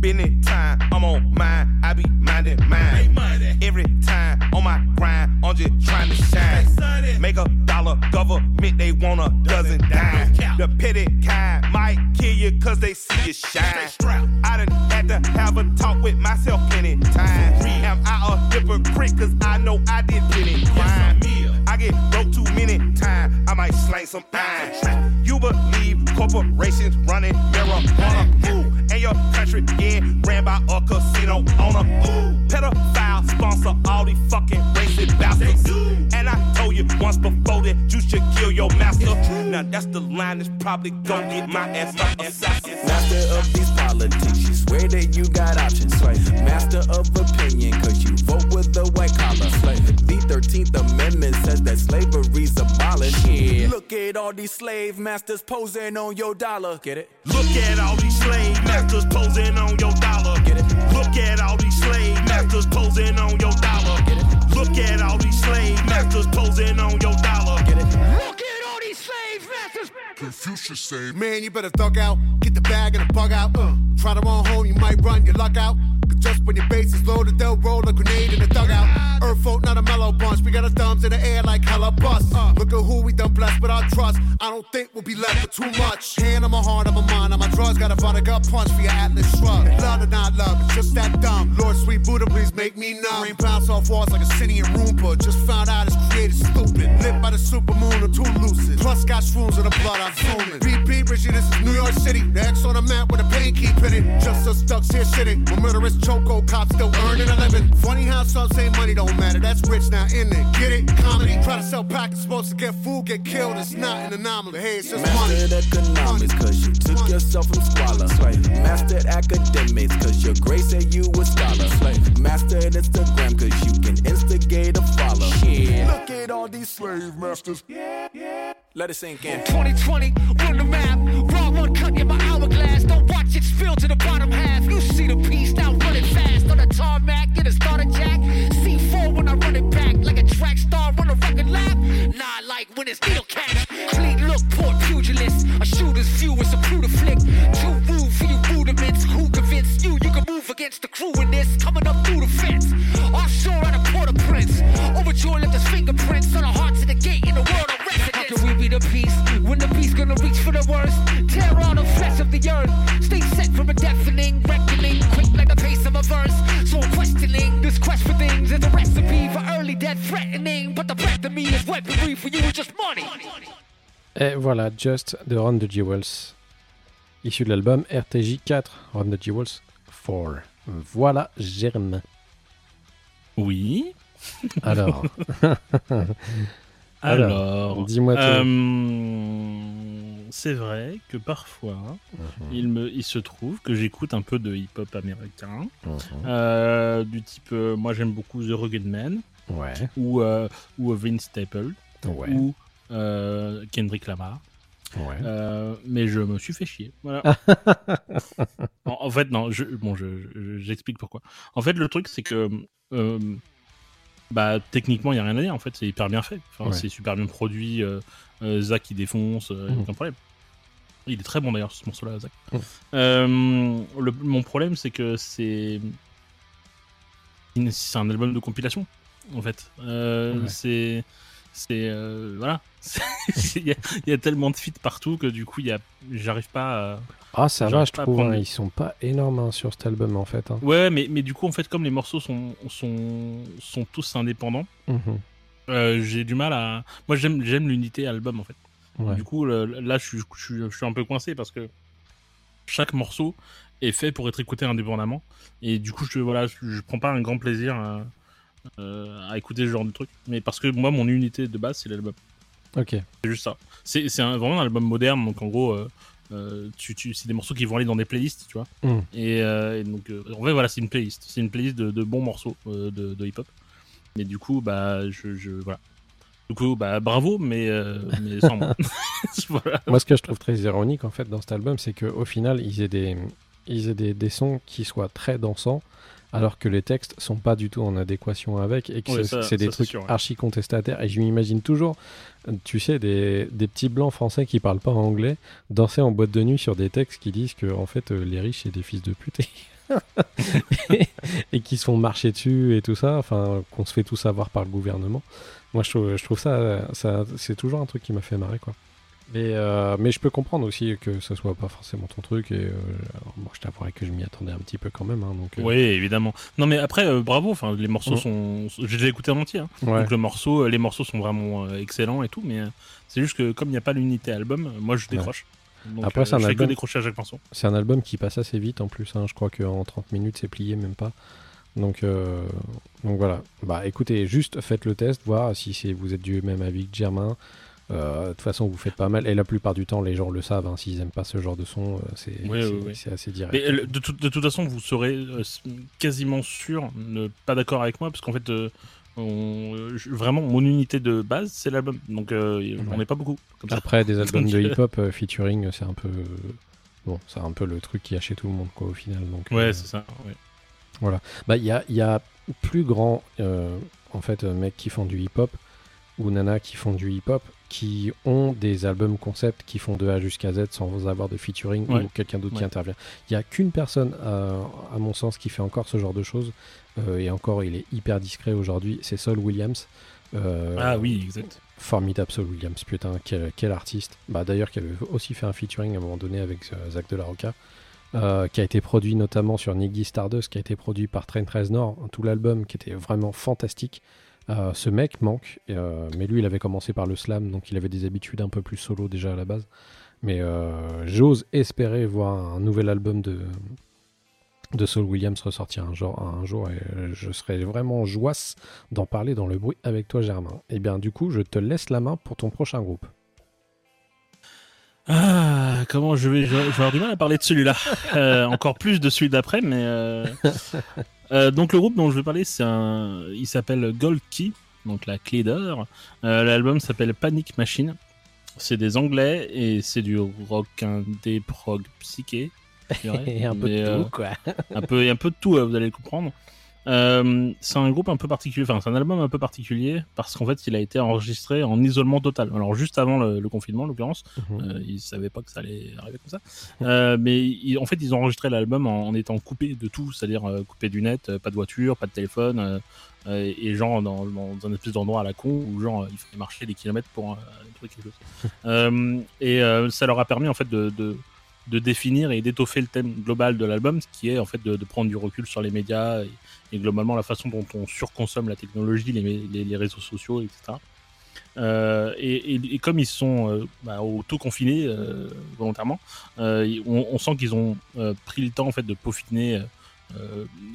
Business time, I'm on mine. I be minding mine. Every time on my grind, I'm just trying to shine. Make a dollar, government, they want a dozen dime. The petty kind might kill you cause they see you shine. I done had to have a talk with myself plenty times. Am I a hypocrite cause I know I did plenty crime? I get broke too many times, I might slang some iron. You believe corporations running marijuana? Your country getting ran by a casino owner. Ooh, pedophile sponsor all these fucking racist bastards. And I you once before that you should kill your master. Now that's the line that's probably gonna get my ass assassinated. Master of these politics, you swear that you got options. Slave. Master of opinion, cause you vote with the white collar. Slave. The 13th Amendment says that slavery's abolished. Yeah. Look at all these slave masters posing on your dollar. Get it? Look at all these slave masters posing on your dollar. Get it? Look at all these slave masters posing on your dollar. Look at all these slave masters posing on your dollar. Get it? Look at all these slave masters. Confucius say, Man, you better thug out. Get the bag and the bug out. Uh, try to run home, you might run your luck out. 'Cause just when your base is loaded, they'll roll a grenade in the dugout. Earth folk, not a mellow bunch. We got our thumbs in the air like hella bust. Uh, look at who we done blessed with our trust. I don't think we'll be left with too much. Hand on my heart, on my mind, on my drugs. Got a vodka punch for your Atlas shrug. Love or not love, it's just that dumb. Lord, sweet Buddha, please make me numb. Rain bounce off walls like a city in Roomba. Just found out it's created stupid. Lit by the supermoon, I'm too lucid. Plus got shrooms in the blood, I'm fuming. BP, Richie, this is New York City. The X on the map with a pain keep hitting. Just us ducks here shitting. When murderous choco cops still earning a living. Funny how some say money don't matter. That's rich now, in it? Get it? Comedy. Try to sell packets, supposed to get food, get killed. It's not an anomaly. Hey, it's just money. Mastered economics, cause you took yourself from squalor. Slave. Mastered academics, cause your grace said you a scholar. Slave. Mastered Instagram, cause you can instigate a follow. Shit. Look at all these slave masters. Let it sink in. 2020, run the map. Raw one cut in my hourglass. Don't watch it spill to the bottom half. You see the piece now running fast on the tarmac. Get a starter jack. C4 when I run it back like a track star on a record lap. Nah, like when it's needle catch. Clean look, poor pugilist. A shooter's view is a brutal flick. Too rude for you rudiments. Who convinced you you can move against the crew in this? Coming up through the fence. Offshore at a the earth. Stay set a deafening reckoning, quick like the pace of a verse. So questioning this quest for things is a recipe for early death threatening. But the breath of me is weaponry for you just money. Et voilà, Just de Ron the Jewels, issu de l'album RTJ 4, Ron the Jewels 4. Voilà, Germain. Oui. Alors, Alors, dis-moi tout. euh, c'est vrai que parfois, Mhm, il, me, il se trouve que j'écoute un peu de hip-hop américain, mhm. euh, du type, euh, moi j'aime beaucoup The Rugged Man, Ouais, ou, euh, ou Vince Staple, ouais, ou Kendrick Lamar. ouais. Euh, mais je me suis fait chier. Voilà. en, en fait, non, je, bon, je, je- j'explique pourquoi. En fait, le truc, c'est que euh, bah, techniquement, il n'y a rien à dire. En fait, c'est hyper bien fait. Enfin, Ouais. C'est super bien produit. Euh, Zach, il défonce, euh, Mhm. aucun problème. Il est très bon d'ailleurs, ce morceau-là, Zach. Mhm. Euh, le- mon problème, c'est que c'est. C'est un album de compilation, en fait. Euh, Ouais. C'est. C'est. euh, voilà. Il y, a- il y a tellement de feats partout que du coup, il j'arrive pas à, Ah, ça va, je trouve. hein, Ils sont pas énormes hein, sur cet album en fait. hein. Ouais, mais, mais du coup, en fait, comme les morceaux sont, sont, sont tous indépendants, Mhm. Euh, j'ai du mal à. Moi, j'aime j'aime l'unité album, en fait. Ouais. Du coup, le- là, je suis, je, je suis un peu coincé parce que chaque morceau est fait pour être écouté indépendamment. Et du coup, je, voilà, je, prends pas un grand plaisir à, euh, à écouter ce genre de truc. Mais parce que moi, mon unité de base, c'est l'album. Ok. C'est juste ça. C'est c'est un- vraiment un album moderne, donc en gros, euh, euh, tu, tu, c'est des morceaux qui vont aller dans des playlists, tu vois. Mm. Et, euh, et donc, euh, en fait, voilà, c'est une playlist. C'est une playlist de, de bons morceaux de, de hip-hop. Mais du coup, bah, je, je voilà. Du coup, bah, bravo, mais, euh, mais sans moi. voilà. Moi, ce que je trouve très ironique en fait dans cet album, c'est qu'au final, ils aient des, ils aient des, des sons qui soient très dansants, alors que les textes sont pas du tout en adéquation avec, et que Ouais, c'est- des ça, trucs sûr, ouais. archi contestataires. Et je m'imagine toujours, tu sais, des, des petits blancs français qui parlent pas anglais danser en boîte de nuit sur des textes qui disent que en fait euh, les riches c'est des fils de pute. et, et qui se font marcher dessus et tout ça, enfin qu'on se fait tout savoir par le gouvernement. Moi je trouve, je trouve ça, ça c'est toujours un truc qui m'a fait marrer quoi. Mais, euh, mais je peux comprendre aussi que ce soit pas forcément ton truc. Et euh, moi, je t'avouerai que je m'y attendais un petit peu quand même. hein, donc, euh, Oui, évidemment. Non, mais après, euh, bravo. Enfin, les morceaux Mm. sont. J'ai déjà écouté en entier. hein. ouais. Donc le morceau, euh, les morceaux sont vraiment euh, excellents et tout, mais euh, c'est juste que comme il n'y a pas l'unité album, euh, moi je décroche. Donc, Après, euh, c'est un je fais album-. C'est un album qui passe assez vite en plus. hein. Je crois qu'en 30 minutes, c'est plié, même pas. Donc, euh, donc voilà. Bah écoutez, juste faites le test, voir si c'est, vous êtes du même avis que Germain. Euh, De toute façon, vous faites pas mal. Et la plupart du temps, les gens le savent. hein, S'ils aiment pas ce genre de son, euh, c'est assez direct. Mais euh, de, tout- de toute façon, vous serez euh, quasiment sûr, ne pas d'accord avec moi, parce qu'en fait, euh, on- euh, je- vraiment, mon unité de base, c'est l'album. Donc, euh, on n'est pas beaucoup. Comme ça. Après, des albums Donc, de euh, hip-hop euh, featuring, c'est un peu. Bon, c'est un peu le truc qui a chez tout le monde, quoi, au final. Donc, Ouais, euh, c'est ça. ouais. Bah, il y a, il y a plus grand, euh, en fait, euh, mecs qui font du hip-hop ou nanas qui font du hip-hop qui ont des albums concept qui font de A jusqu'à Z sans avoir de featuring Ouais. ou quelqu'un d'autre qui Ouais. intervient. Il y a qu'une personne, euh, à mon sens, qui fait encore ce genre de choses euh, et encore, il est hyper discret aujourd'hui. C'est Saul Williams. Euh, Ah oui, exact. Formidable Saul Williams, putain, quel, quel artiste. Bah, D'ailleurs, qui avait aussi fait un featuring à un moment donné avec euh, Zach de la Rocca, euh, qui a été produit notamment sur Niggy Stardust, qui a été produit par Trent Reznor, tout l'album qui était vraiment fantastique. Euh, ce mec manque, euh, mais lui il avait commencé par le slam, donc il avait des habitudes un peu plus solo déjà à la base. Mais euh, j'ose espérer voir un nouvel album de, de Saul Williams ressortir un jour, un jour et je serais vraiment joisse d'en parler dans le bruit avec toi Germain. Et bien du coup je te laisse la main pour ton prochain groupe. Ah, comment je vais, je vais avoir du mal à parler de celui-là. Euh, encore plus de celui d'après, mais. euh, euh, donc, le groupe dont je vais parler, c'est un. Il s'appelle Gold Key, donc la clé d'or. L'album s'appelle Panic Machine. C'est des anglais et c'est du rock indé prog psyché. Et un peu Mais, de euh, tout quoi. un peu, un peu de tout, euh, vous allez le comprendre. Euh, c'est un groupe un peu particulier, enfin c'est un album un peu particulier parce qu'en fait il a été enregistré en isolement total. Alors juste avant le, le confinement en l'occurrence, Mhm. euh, ils savaient pas que ça allait arriver comme ça. Euh, mais ils- en fait ils ont enregistré l'album en, en étant coupé de tout, c'est-à-dire euh, coupé du net, euh, pas de voiture, pas de téléphone, euh, euh, et genre dans, dans un espèce d'endroit à la con où genre euh, il fallait marcher des kilomètres pour euh, trouver quelque chose. Euh, et euh, ça leur a permis en fait de, de de définir et d'étoffer le thème global de l'album, ce qui est en fait de, prendre du recul sur les médias et, globalement la façon dont on surconsomme la technologie, les, réseaux sociaux, etc. Euh, et, comme ils sont euh, bah, auto-confinés euh, volontairement, euh, on, sent qu'ils ont pris le temps en fait de peaufiner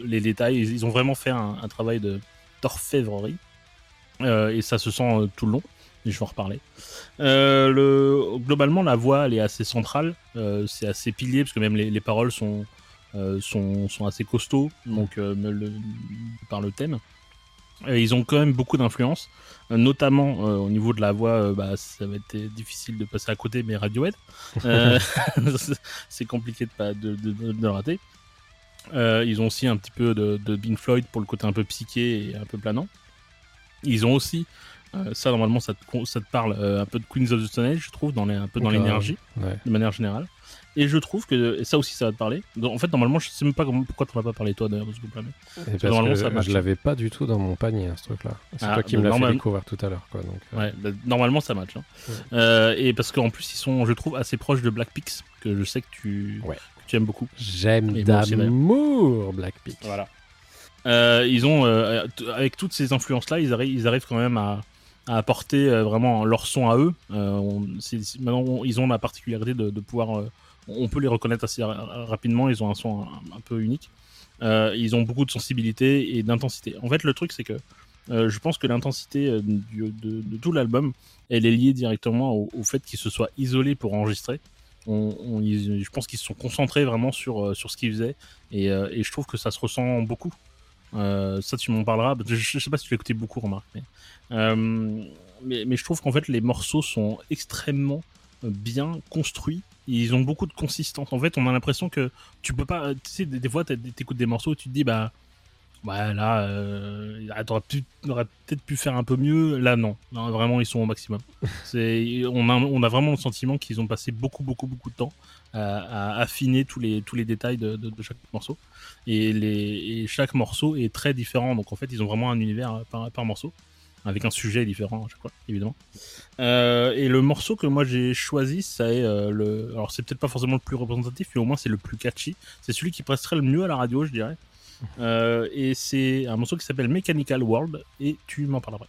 les détails. Ils, ont vraiment fait un, travail de d'orfèvrerie et ça se sent tout le long. Je vais en reparler. Euh, le, globalement, la voix elle est assez centrale. Euh, c'est assez pilier parce que même les, les paroles sont, euh, sont, sont assez costauds donc le- par le thème. Et ils ont quand même beaucoup d'influence, notamment au niveau de la voix. bah, ça va être difficile de passer à côté, mais Radiohead, c'est compliqué de, pas, de, de, de- de le rater. Ils ont aussi un petit peu de, de Pink Floyd pour le côté un peu psyché et un peu planant. Ils ont aussi, euh, ça normalement ça te, ça te parle euh, un peu de Queens of the Stone Age, je trouve, dans les, un peu dans Grave. l'énergie Ouais. de manière générale. Et je trouve que, et ça aussi ça va te parler. Donc, en fait, normalement, je sais même pas comment, pourquoi tu as pas parlé toi d'ailleurs de ce groupe-là. mais- parce que je l'avais pas du tout dans mon panier, hein, ce truc-là. C'est Ah, toi qui bah, me l'as fait normal- découvrir tout à l'heure. quoi. Donc, euh, Ouais, bah, normalement ça match. hein. Ouais. Euh, et parce qu'en plus ils sont, je trouve, assez proches de Black Peaks, que je sais que tu, Ouais. que tu aimes beaucoup. J'aime d'amour Blackpink. Voilà. Euh, ils ont, euh, avec toutes ces influences-là, ils, arri- ils arrivent quand même à, à apporter euh, vraiment leur son à eux. Euh, maintenant, ils ont la particularité de, pouvoir. euh, on peut les reconnaître assez ra- rapidement. Ils ont un son un, peu unique. Ils ont beaucoup de sensibilité et d'intensité. En fait, le truc, c'est que je pense que l'intensité de, tout l'album, elle est liée directement au, fait qu'ils se soient isolés pour enregistrer. Je pense qu'ils se sont concentrés vraiment sur, sur ce qu'ils faisaient et, je trouve que ça se ressent beaucoup. Ça, tu m'en parleras. Je, je sais pas si tu écouté beaucoup, remarque. Mais, mais je trouve qu'en fait, les morceaux sont extrêmement euh, bien construits. Ils ont beaucoup de consistance. En fait, on a l'impression que tu peux pas. Tu sais, des, fois, t'écoutes des morceaux et tu te dis, bah. Ouais, là, euh, t'aurais peut-être pu faire un peu mieux. Là, non. Non, vraiment, ils sont au maximum. On, a, on a vraiment le sentiment qu'ils ont passé beaucoup, beaucoup, beaucoup de temps à, à affiner tous les, tous les détails de, de- de chaque morceau. Et, les, et chaque morceau est très différent. Donc, en fait, ils ont vraiment un univers euh, par, par morceau, avec un sujet différent à chaque fois, évidemment. Euh, et le morceau que moi j'ai choisi, c'est euh, le. Alors, c'est peut-être pas forcément le plus représentatif, mais au moins c'est le plus catchy. C'est celui qui passerait le mieux à la radio, je dirais. Euh, et c'est un morceau qui s'appelle Mechanical World, et tu m'en parleras.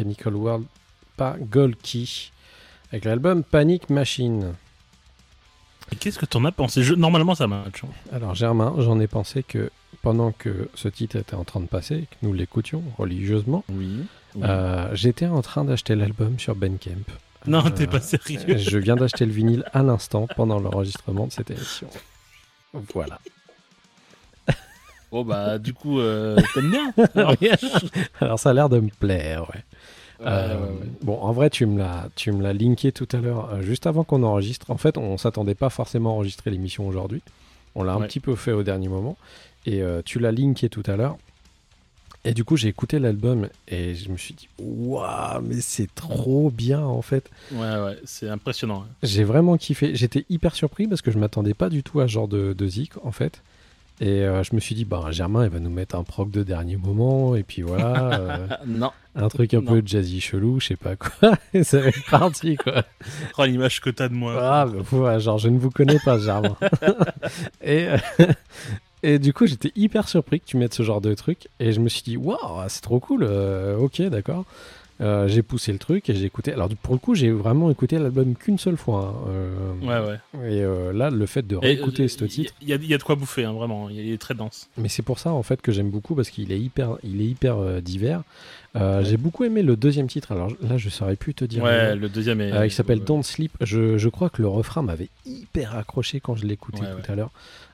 Mechanical World, pas Golki, avec l'album Panic Machine. Qu'est-ce que t'en as pensé? Je- Normalement, ça match. hein. Alors Germain, j'en ai pensé que pendant que ce titre était en train de passer, que nous l'écoutions religieusement, Oui. Oui. euh, j'étais en train d'acheter l'album sur Bandcamp. non, Euh, t'es pas sérieux. Je viens d'acheter le vinyle à l'instant pendant l'enregistrement de cette émission. Voilà. Bon, bah, du coup, euh, t'aimes bien? Alors, Alors ça a l'air de me plaire, ouais. Euh. Bon, en vrai, tu me l'as, tu me l'as linké tout à l'heure, euh, juste avant qu'on enregistre. En fait, on s'attendait pas forcément à enregistrer l'émission aujourd'hui. On l'a un petit peu fait au dernier moment. Et euh, tu l'as linké tout à l'heure. Et du coup, j'ai écouté l'album et je me suis dit, waouh, mais c'est trop bien en fait. Ouais, ouais, c'est impressionnant. J'ai vraiment kiffé. J'étais hyper surpris parce que je m'attendais pas du tout à ce genre de, de zik en fait. Et euh, je me suis dit, bah, Germain, il va nous mettre un proc de dernier moment. Et puis voilà. euh, non, un truc un Non. peu jazzy chelou, je sais pas quoi. et ça va parti, quoi. oh, l'image que t'as de moi. Ah, bah, ouais, genre, je ne vous connais pas, Germain. et, euh, et du coup, j'étais hyper surpris que tu mettes ce genre de truc. Et je me suis dit, waouh, c'est trop cool. euh, ok, d'accord. Euh, j'ai poussé le truc et j'ai écouté. Alors, pour le coup, j'ai vraiment écouté l'album qu'une seule fois. hein, euh, Ouais, ouais. Et euh, là, le fait de réécouter ce titre. Il y, a- il y a de quoi bouffer, hein, vraiment. Il est très dense. Mais c'est pour ça en fait que j'aime beaucoup parce qu'il est hyper, il est hyper divers. J'ai beaucoup aimé le deuxième titre. Alors là, je saurais plus te dire. Ouais, le deuxième est. Il s'appelle. Don't Sleep. Je, je crois que le refrain m'avait hyper accroché quand je l'écoutais tout à l'heure.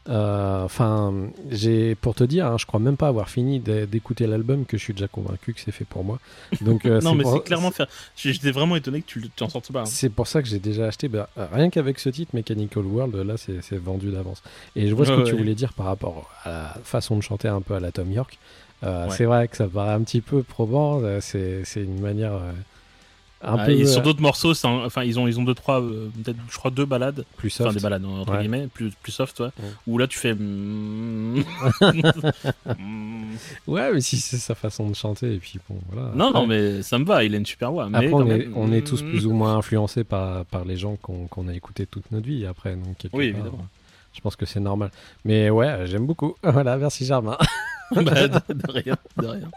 Euh, Enfin, j'ai pour te dire, hein, je crois même pas avoir fini d'é- d'écouter l'album que je suis déjà convaincu que c'est fait pour moi. Donc euh, Non, mais pour- c'est clairement faire. J'étais vraiment étonné que tu tu en sortes pas. hein. C'est pour ça que j'ai déjà acheté. bah, euh, rien qu'avec ce titre, Mechanical World, là, c'est vendu d'avance. Et je vois ce Ouais, que tu voulais dire par rapport à la façon de chanter un peu à la Tom York. Euh, Ouais. C'est vrai que ça paraît un petit peu probant. C'est une manière un Ah, peu et sur euh, d'autres morceaux, un- enfin, ils ont, ils ont deux, trois, euh, peut-être, je crois, deux balades. plus Enfin, soft. des balades, entre Ouais. guillemets, plus, plus soft, ouais. Ouais. Où là, tu fais. mm. Ouais, mais si c'est sa façon de chanter, et puis bon, voilà. non, Après- non, mais ça me va, il a une super voix. Mais Après, on, est, même, on est tous mm. plus ou moins influencés par, par les gens qu'on qu'on a écoutés toute notre vie après. Donc, Oui, part, évidemment. Je pense que c'est normal. Mais ouais, j'aime beaucoup. Voilà, merci Germain. Bah, de, de rien, de rien.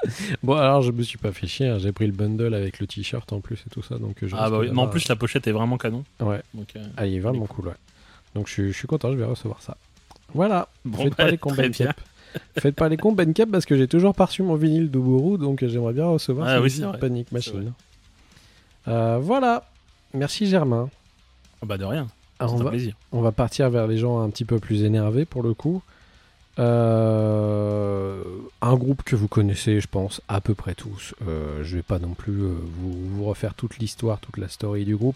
Bon, alors je me suis pas fait chier. hein. J'ai pris le bundle avec le t-shirt en plus et tout ça. Donc, je Ah bah oui, mais en plus, la pochette est vraiment canon. Ouais, Donc, euh, ah, il est vraiment cool, ouais. Donc je, suis- je suis content, je vais recevoir ça. Voilà, Bon, faites bah, pas les cons très Bandcamp. Faites pas les cons Bandcamp parce que j'ai toujours pas reçu mon vinyle d'Uburu, donc j'aimerais bien recevoir Ah oui. Panic Machine. Euh, voilà, merci Germain. ah bah de rien, Alors, c'est on un va, plaisir. on va partir vers les gens un petit peu plus énervés pour le coup. Euh, un groupe que vous connaissez, je pense, à peu près tous. Euh, je vais pas non plus euh, vous, vous refaire toute l'histoire, toute la story du groupe.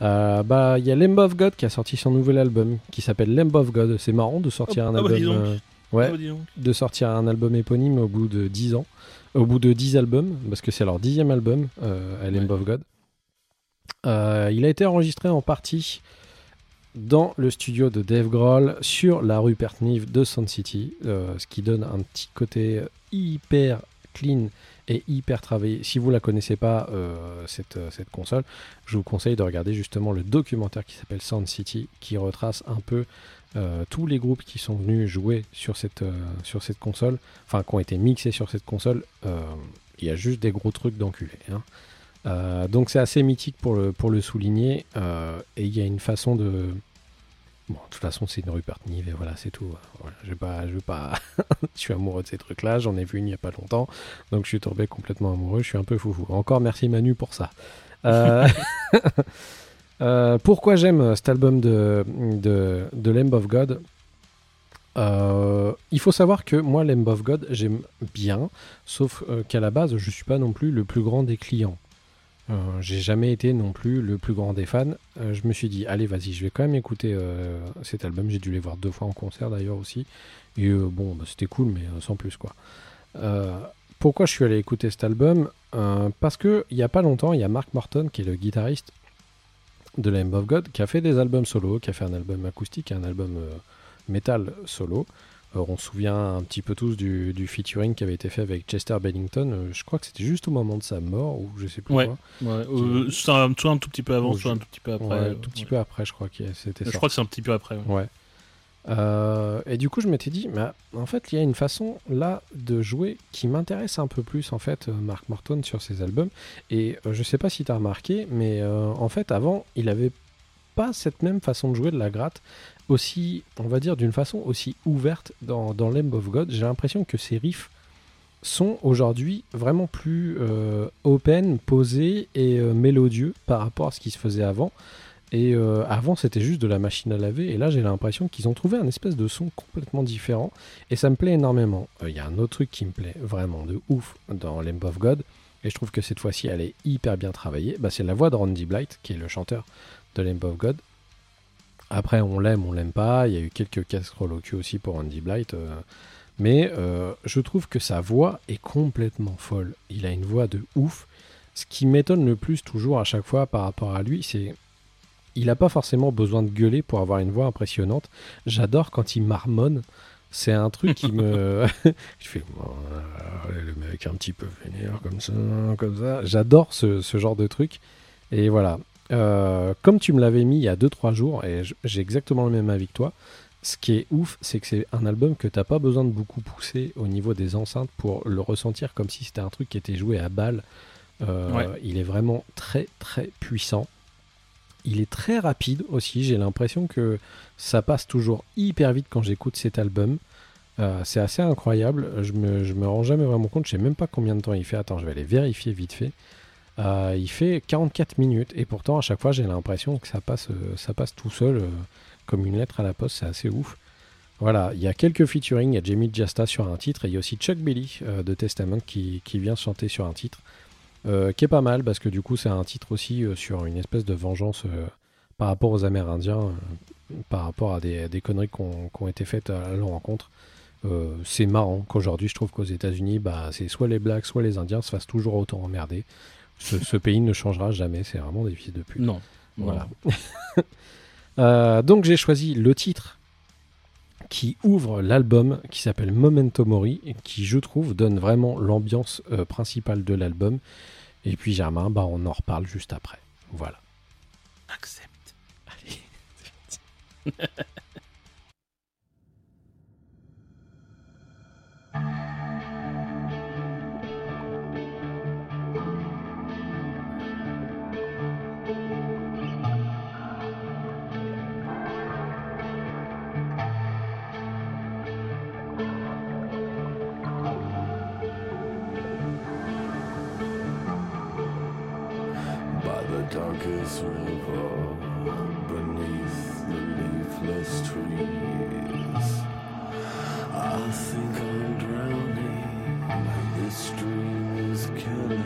Bah, il y a Lamb of God qui a sorti son nouvel album qui s'appelle Lamb of God. C'est marrant de sortir Ah, un ah dis album. ouais, Ah donc. de sortir un album éponyme au bout de 10 ans, au bout de 10 albums, parce que c'est leur dixième album, à Lamb Ouais. of God. Il a été enregistré en partie dans le studio de Dave Grohl sur la rue Pertnive de Sun City, euh, ce qui donne un petit côté hyper clean et hyper travaillé. Si vous la connaissez pas, euh, cette, euh, cette console, je vous conseille de regarder justement le documentaire qui s'appelle Sound City, qui retrace un peu tous les groupes qui sont venus jouer sur cette, console, enfin qui ont été mixés sur cette console. Il y a juste des gros trucs d'enculés. hein. Euh, donc c'est assez mythique pour le, pour le souligner. euh, et il y a une façon de... Bon, de toute façon, c'est une rue Nive et voilà, c'est tout. Voilà, je vais pas, je pas. je suis amoureux de ces trucs-là. J'en ai vu une il y a pas longtemps, donc je suis tombé complètement amoureux. Je suis un peu foufou. Encore merci Manu pour ça. Euh, euh, pourquoi j'aime cet album de de, Lamb of God? Euh, Il faut savoir que moi, Lamb of God, j'aime bien, sauf euh, qu'à la base, je suis pas non plus le plus grand des clients. Euh, j'ai jamais été non plus le plus grand des fans. Euh, je me suis dit, allez, vas-y, je vais quand même écouter euh, cet album. J'ai dû les voir deux fois en concert d'ailleurs aussi. Et bon, bah, c'était cool, mais sans plus quoi. Pourquoi je suis allé écouter cet album? Parce que il a pas longtemps, il y a Mark Morton qui est le guitariste de Lamb of God qui a fait des albums solo, qui a fait un album acoustique, un album metal solo. Euh, on se souvient un petit peu tous du, du featuring qui avait été fait avec Chester Bennington. Euh, je crois que c'était juste au moment de sa mort ou je sais plus Ouais. quoi. Ouais, euh, soit, un, un tout petit peu avant, soit un tout petit peu après. Ouais, euh, tout petit ouais. peu après, je crois que c'était Je sorti. crois que c'est un petit peu après. ouais. Ouais. Euh, et du coup, je m'étais dit, bah, en fait, il y a une façon là de jouer qui m'intéresse un peu plus, en fait, Mark Morton sur ses albums. Et euh, je sais pas si tu as remarqué, mais euh, en fait, avant, il avait pas cette même façon de jouer de la gratte, aussi, on va dire, d'une façon aussi ouverte dans, dans Lamb of God. J'ai l'impression que ses riffs sont aujourd'hui vraiment plus euh, open, posés et euh, mélodieux par rapport à ce qui se faisait avant. Et euh, avant, c'était juste de la machine à laver. Et là, j'ai l'impression qu'ils ont trouvé un espèce de son complètement différent. Et ça me plaît énormément. Il y a un autre truc qui me plaît vraiment de ouf dans Lamb of God. Et je trouve que cette fois-ci, elle est hyper bien travaillée. Bah, c'est la voix de Randy Blight, qui est le chanteur de Lamb of God. Après, on l'aime, on l'aime pas. Il y a eu quelques casseroles au cul aussi pour Randy Blight. euh, mais euh, je trouve que sa voix est complètement folle. Il a une voix de ouf. Ce qui m'étonne le plus toujours à chaque fois par rapport à lui, c'est il n'a pas forcément besoin de gueuler pour avoir une voix impressionnante. J'adore quand il marmonne. C'est un truc qui me. je fais. Le mec un petit peu vénère comme ça, comme ça. J'adore ce, ce genre de truc. Et voilà. Euh, comme tu me l'avais mis il y a 2-3 jours, et j'ai exactement le même avis que toi, ce qui est ouf, c'est que c'est un album que t'as pas besoin de beaucoup pousser au niveau des enceintes pour le ressentir comme si c'était un truc qui était joué à balle. Euh, Ouais. Il est vraiment très très puissant. Il est très rapide aussi. J'ai l'impression que ça passe toujours hyper vite quand j'écoute cet album. Euh, c'est assez incroyable. Je me, je me rends jamais vraiment compte. Je sais même pas combien de temps il fait. Attends, je vais aller vérifier vite fait. Euh, il fait 44 minutes et pourtant à chaque fois j'ai l'impression que ça passe, euh, ça passe tout seul euh, comme une lettre à la poste. C'est assez ouf. Voilà, il y a quelques featuring. Il y a Jamie Jasta sur un titre et il y a aussi Chuck Billy de Testament qui, qui vient chanter sur un titre. Qui est pas mal parce que du coup c'est un titre aussi sur une espèce de vengeance par rapport aux Amérindiens, par rapport à des, conneries qui ont, été faites à leur rencontre. C'est marrant qu'aujourd'hui je trouve qu'aux États-Unis, bah, c'est soit les Blacks, soit les Indiens se fassent toujours autant emmerder. Ce, ce pays ne changera jamais, c'est vraiment des fils de pute. Non. Voilà. Euh, donc j'ai choisi le titre qui ouvre l'album, qui s'appelle Memento Mori, et qui je trouve donne vraiment l'ambiance euh, principale de l'album. Et puis Germain, bah, on en reparle juste après. Voilà. Accepte. Allez. darkest river beneath the leafless trees. I think I'm drowning. This stream is killing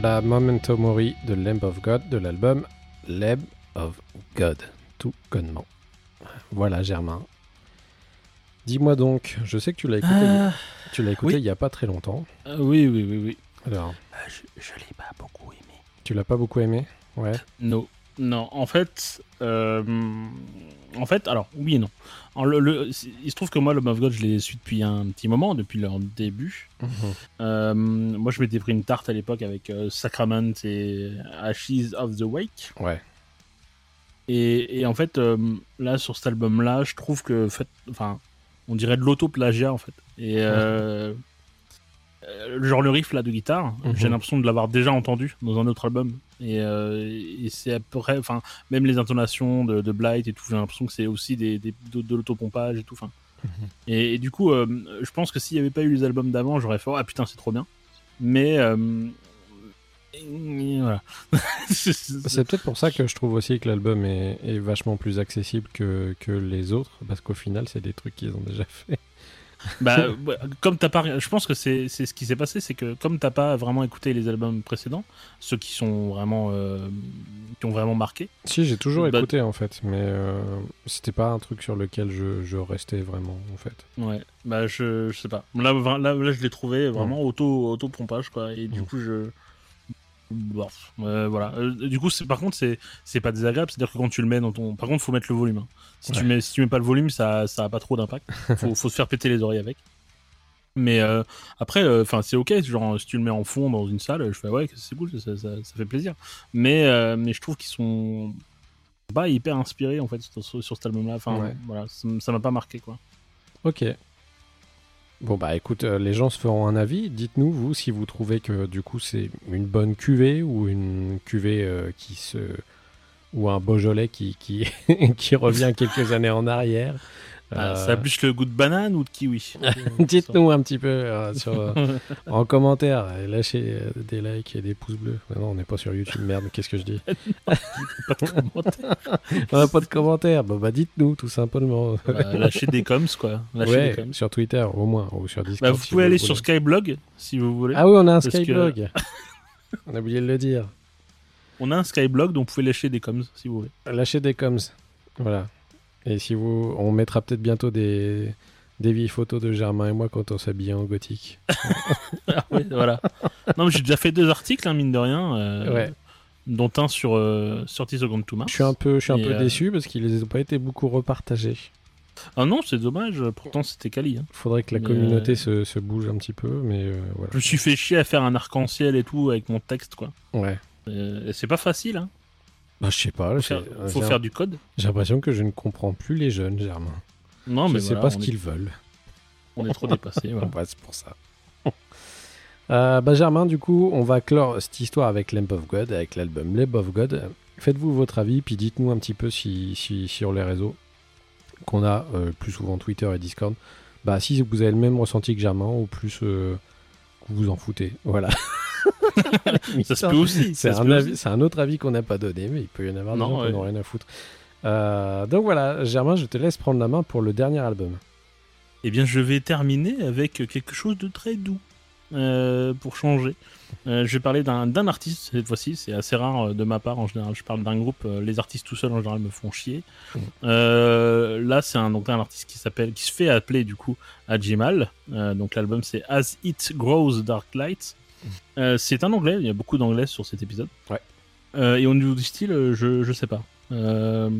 Voilà Memento Mori de Lamb of God de l'album Lamb of God, tout connement. Voilà Germain. Dis-moi donc, je sais que tu l'as écouté, Ah, tu l'as écouté oui. il n'y a pas très longtemps. euh, oui, oui, oui, oui. Alors, je je l'ai pas beaucoup aimé. tu l'as pas beaucoup aimé? Ouais. Non. Non, en fait, euh, en fait, alors oui et non. En le- le- il se trouve que moi, le of God, je l'ai su depuis un petit moment, depuis leur début. Mhm. Euh, moi, je m'étais pris une tarte à l'époque avec euh, Sacrament et Ashes of the Wake. Ouais. Et, et en fait, euh, là, sur cet album-là, je trouve que, fait, enfin, on dirait de l'auto-plagiat, en fait. Et genre le riff là de guitare, Mhm. j'ai l'impression de l'avoir déjà entendu dans un autre album. Et, euh, et c'est à peu près, enfin, même les intonations de, de Blight et tout, j'ai l'impression que c'est aussi des, des- de, de l'autopompage et tout. Enfin, et, et du coup, euh, je pense que s'il n'y avait pas eu les albums d'avant, j'aurais fait ah putain c'est trop bien. Mais euh, voilà. C'est peut-être pour ça que je trouve aussi que l'album est, est vachement plus accessible que, que les autres, parce qu'au final, c'est des trucs qu'ils ont déjà fait. Bah, ouais, comme t'as pas, je pense que c'est ce qui s'est passé, c'est que comme t'as pas vraiment écouté les albums précédents, ceux qui sont vraiment, euh, qui ont vraiment marqué. Si, j'ai toujours Bah- écouté en fait, mais euh, c'était pas un truc sur lequel je, je restais vraiment en fait. Ouais, bah je, je sais pas. Là, là, là, je l'ai trouvé vraiment auto, auto pompage quoi, et du Mm. coup je, Bon, euh, voilà. Euh, du coup, c'est par contre, c'est c'est pas désagréable, c'est-à-dire que quand tu le mets dans ton, par contre, faut mettre le volume. hein. Si tu mets si tu mets pas le volume, ça ça a pas trop d'impact. Faut faut se faire péter les oreilles avec. Mais euh, après, enfin, c'est ok. Genre, si tu le mets en fond dans une salle, je fais ouais, c'est cool, ça, ça, ça fait plaisir. Mais mais je trouve qu'ils sont pas hyper inspirés en fait sur, sur- cet album-là. Enfin, Ouais. voilà, ça m'a pas marqué quoi. Ok. Bon bah écoute, euh, les gens se feront un avis. Dites-nous vous si vous trouvez que du coup c'est une bonne cuvée ou une cuvée euh, qui se ou un Beaujolais qui qui, qui revient quelques années en arrière. Ah, Euh, Ça plus le goût de banane ou de kiwi Dites-nous un petit peu euh, sur, euh, en commentaire, et lâchez des likes et des pouces bleus. Non, on n'est pas sur YouTube, merde, qu'est-ce que je dis Pas de commentaires. On n'a pas de commentaires, bah, bah dites-nous tout simplement. Bah, lâchez des coms, quoi. Lâchez Ouais, des coms. sur Twitter au moins, ou sur Discord. Bah, vous si pouvez aller le sur. Skyblog si vous voulez. Ah oui, on a un Parce que- Skyblog. on a oublié de le dire. On a un Skyblog dont vous pouvez lâcher des coms si vous voulez. Lâchez des coms. Voilà. Et si vous. On mettra peut-être bientôt des. Des vieilles photos de Germain et moi quand on s'habillait en gothique. Ah ouais, voilà. Non, mais j'ai déjà fait deux articles, hein, mine de rien. euh, Ouais. Dont un sur euh, Sortie Second to Mars. Je suis un peu, je suis un peu euh, déçu parce qu'ils n'ont pas été beaucoup repartagés. Ah non, c'est dommage, pourtant c'était quali. hein. Faudrait que la Mais, communauté euh, se, se bouge un petit peu, mais voilà. Je me suis fait chier à faire un arc-en-ciel et tout avec mon texte, quoi. Ouais. Et c'est pas facile, hein. Bah, je sais pas. Faut faire, faut faire du code. J'ai l'impression que je ne comprends plus les jeunes, Germain. Non, je mais sais voilà, pas ce est- qu'ils veulent. On est trop dépassé. voilà. C'est pour ça. Euh, bah, Germain, du coup, on va clore cette histoire avec Lamp of God, avec l'album Lamp of God. Faites-vous votre avis, puis dites-nous un petit peu si, si- sur les réseaux qu'on a, euh, plus souvent Twitter et Discord, bah, si vous avez le même ressenti que Germain ou plus euh, vous vous en foutez. Voilà. Ça se peut aussi. C'est un, autre avis qu'on n'a pas donné, mais il peut y en avoir des Non, gens qui n'ont rien à foutre. Euh, donc voilà, Germain, je te laisse prendre la main pour le dernier album. Eh bien, je vais terminer avec quelque chose de très doux. Euh, pour changer. Euh, je vais parler d'un artiste cette fois-ci, c'est assez rare euh, de ma part en général. Je parle d'un groupe, les artistes tout seuls en général me font chier. Euh, là, c'est un, donc, un artiste qui s'appelle, qui se fait appeler du coup Ajimal. Euh, donc l'album c'est As It Grows Dark Light. Euh, c'est un anglais, il y a beaucoup d'anglais sur cet épisode. Ouais. Et au niveau du style, je, je sais pas. Euh,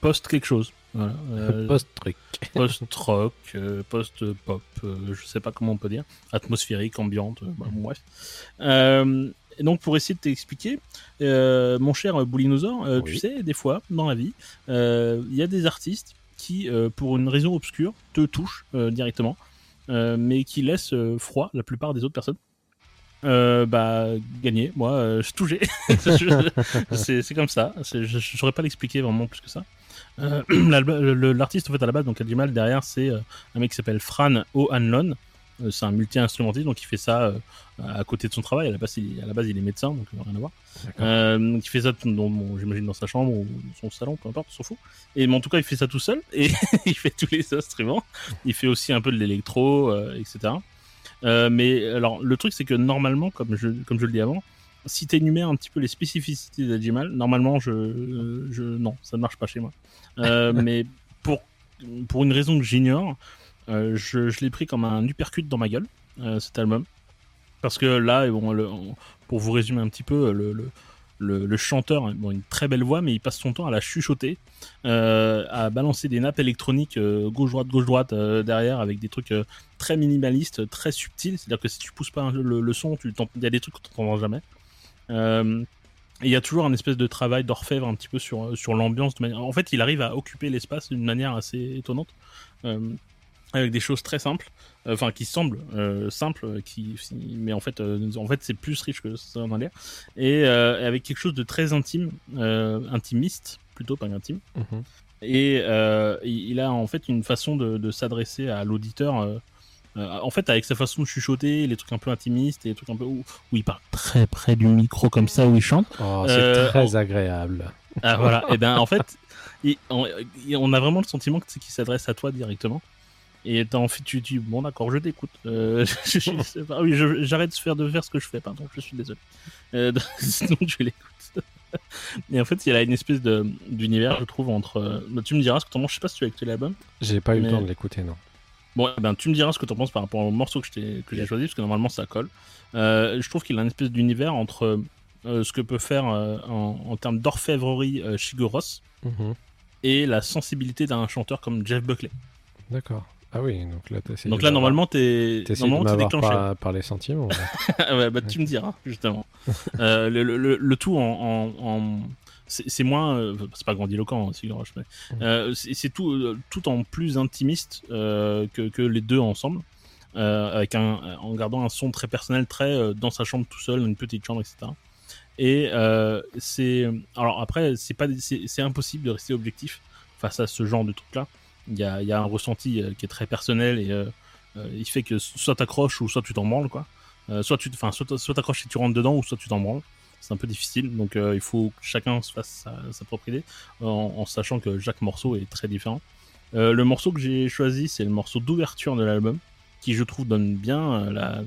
post quelque chose. Voilà. Euh, Post-truc. post-rock, euh, post-pop, euh, je sais pas comment on peut dire, atmosphérique, ambiante, euh, bah, bref. Et donc pour essayer de t'expliquer, mon cher Boulinosaure, euh, tu sais, des fois, dans la vie, il y a des artistes qui, pour une raison obscure, te touchent directement, mais qui laissent froid la plupart des autres personnes. Euh, bah gagner moi euh, je touchais c'est c'est comme ça je saurais pas l'expliquer vraiment plus que ça euh, l'artiste en fait à la base donc a du mal derrière c'est euh, un mec qui s'appelle Fran O'Hanlon. Euh, c'est un multi-instrumentiste donc il fait ça à côté de son travail. À la base il, à la base, il est médecin donc rien à voir. Euh, donc il fait ça j'imagine dans sa chambre ou son salon peu importe on s'en fout. Et mais en tout cas il fait ça tout seul et il fait tous les instruments. Il fait aussi un peu de l'électro euh, etc euh, mais alors le truc c'est que normalement comme je comme je le dis avant si tu énumères un petit peu les spécificités d'Ajimal, normalement, je, je, non, ça ne marche pas chez moi. Euh, mais pour, pour une raison que j'ignore, euh, je, je l'ai pris comme un uppercut dans ma gueule, euh, cet album. Parce que là, bon, le- on- pour vous résumer un petit peu, le, le, le, le chanteur a bon, une très belle voix, mais il passe son temps à la chuchoter, euh, à balancer des nappes électroniques gauche-droite, gauche-droite derrière, avec des trucs très minimalistes, très subtils. C'est-à-dire que si tu pousses pas le, son, il y a des trucs que tu n'entendras jamais. Euh, il y a toujours un espèce de travail d'orfèvre un petit peu sur, sur l'ambiance. En fait, il arrive à occuper l'espace d'une manière assez étonnante, euh, avec des choses très simples, euh, enfin qui semblent euh, simples, euh, qui, mais en fait, euh, en fait, c'est plus riche que ça en a l'air, et euh, avec quelque chose de très intime, euh, intimiste plutôt, pas intime. Mhm. Et euh, il il a en fait une façon de, de s'adresser à l'auditeur. Euh, en fait, avec sa façon de chuchoter, les trucs un peu intimistes et les trucs un peu où, où il parle très près du micro comme ça, où il chante. Oh, c'est Euh, très agréable. Ah, voilà. et ben en fait, on, a vraiment le sentiment que c'est qu'il s'adresse à toi directement. Et t'as envie, tu dis bon d'accord, je t'écoute. Euh, oui, j'arrête de faire de faire ce que je fais, pardon, je suis désolé. Donc je l'écoute. Et en fait, il y a une espèce de d'univers, je trouve, entre. bah, tu me diras ce que t'en penses. Je sais pas si tu as écouté l'album. J'ai pas eu mais- le temps de l'écouter, non. Bon, eh ben, tu me diras ce que tu en penses par rapport au morceau que j'ai choisi, parce que normalement ça colle. Euh, je trouve qu'il a une espèce d'univers entre euh, ce que peut faire euh, en, en termes d'orfèvrerie Shigeru Ross Mhm. et la sensibilité d'un chanteur comme Jeff Buckley. D'accord. Ah oui, donc là, Donc là, normalement, t'es déclenché. par, par les sentiments. ouais, bah, tu me diras, justement. Euh, le, le- le- le tout en. en- en- c'est moins, euh, c'est pas grandiloquent, hein, aussi Groche, mais mmh. euh, c'est tout, euh, tout en plus intimiste euh, que, les deux ensemble, avec en gardant un son très personnel, très dans sa chambre tout seul, dans une petite chambre, etc. Et c'est, alors après, c'est pas, c'est impossible de rester objectif face à ce genre de truc-là. Il y a, y a, un ressenti qui est très personnel et il fait que soit t'accroches ou soit tu t'en branles, quoi. soit tu, enfin, soit t'accroches et tu rentres dedans ou soit tu t'en branles c'est un peu difficile. Donc euh, il faut que chacun se fasse sa, propre idée, en, sachant que chaque morceau est très différent. Euh, le morceau que j'ai choisi, c'est le morceau d'ouverture de l'album, qui je trouve donne bien euh,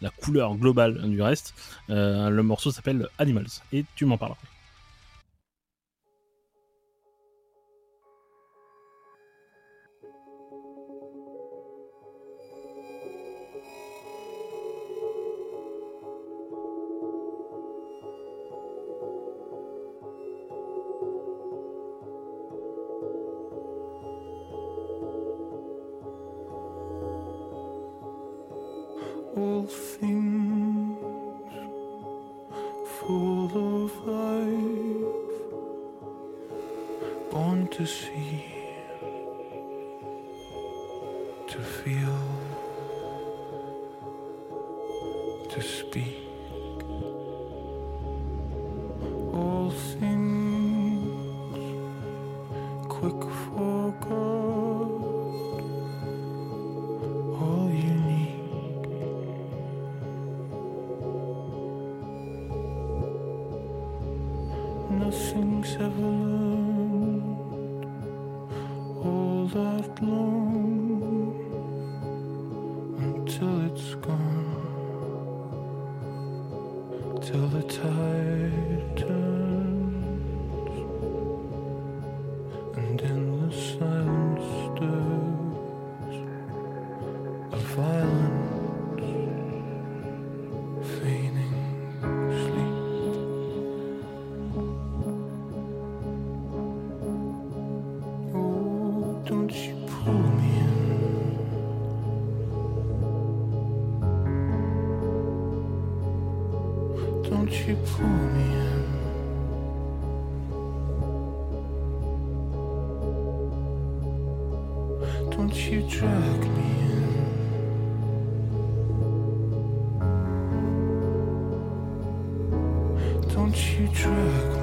la, couleur globale du reste. Le morceau s'appelle Animals, et tu m'en parles. 去追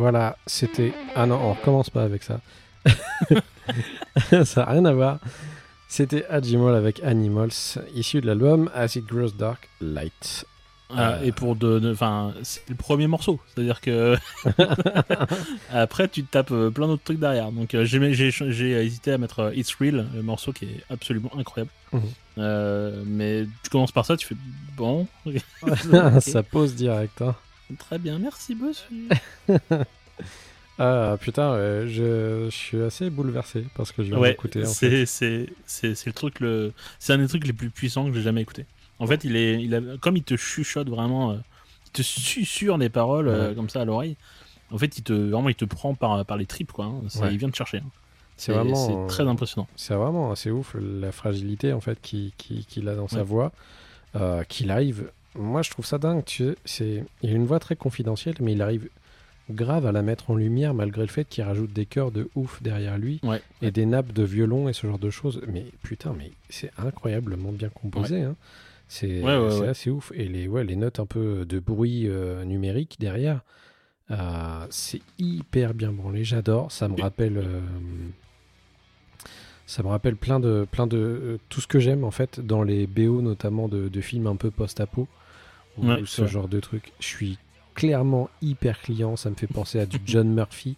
voilà, c'était. Ah non, on recommence pas avec ça. ça n'a rien à voir. C'était Agimol avec Animals, issu de l'album As It Grows Dark Light. Ah, Euh. Et pour de, enfin, c'est le premier morceau, c'est-à-dire que après tu te tapes euh, plein d'autres trucs derrière. Donc euh, j'ai, hésité à mettre euh, It's Real, le morceau qui est absolument incroyable. Mhm. Euh, mais tu commences par ça, tu fais bon, ça pose direct. Hein. Très bien, merci monsieur. Ah putain, ouais, je, je suis assez bouleversé parce que je viens Ouais, d'écouter. c'est, c'est, c'est, c'est le truc le, c'est un des trucs les plus puissants que j'ai jamais écouté. En fait, il est, il a, comme il te chuchote vraiment, euh, il te susurre des paroles euh, comme ça à l'oreille. En fait, il te, vraiment, il te prend par, par les tripes quoi. hein. C'est- Ouais. Il vient te chercher. hein. C'est vraiment. c'est très impressionnant. C'est vraiment assez ouf la fragilité en fait qu'il qui, qu'il a dans sa voix, euh, qu'il arrive. Moi, je trouve ça dingue. Tu sais, c'est il a une voix très confidentielle, mais il arrive grave à la mettre en lumière malgré le fait qu'il rajoute des chœurs de ouf derrière lui Ouais. et des nappes de violon et ce genre de choses. Mais putain, mais c'est incroyablement bien composé. hein. C'est Ouais, assez ouf. Et les, ouais, les notes un peu de bruit euh, numérique derrière, euh, c'est hyper bien branlé. J'adore. Ça me rappelle. euh, ça me rappelle plein de, plein de tout ce que j'aime en fait dans les BO notamment de, de films un peu post-apo ou, Ouais, ce genre de truc. Je suis clairement hyper client. Ça me fait penser à du John Murphy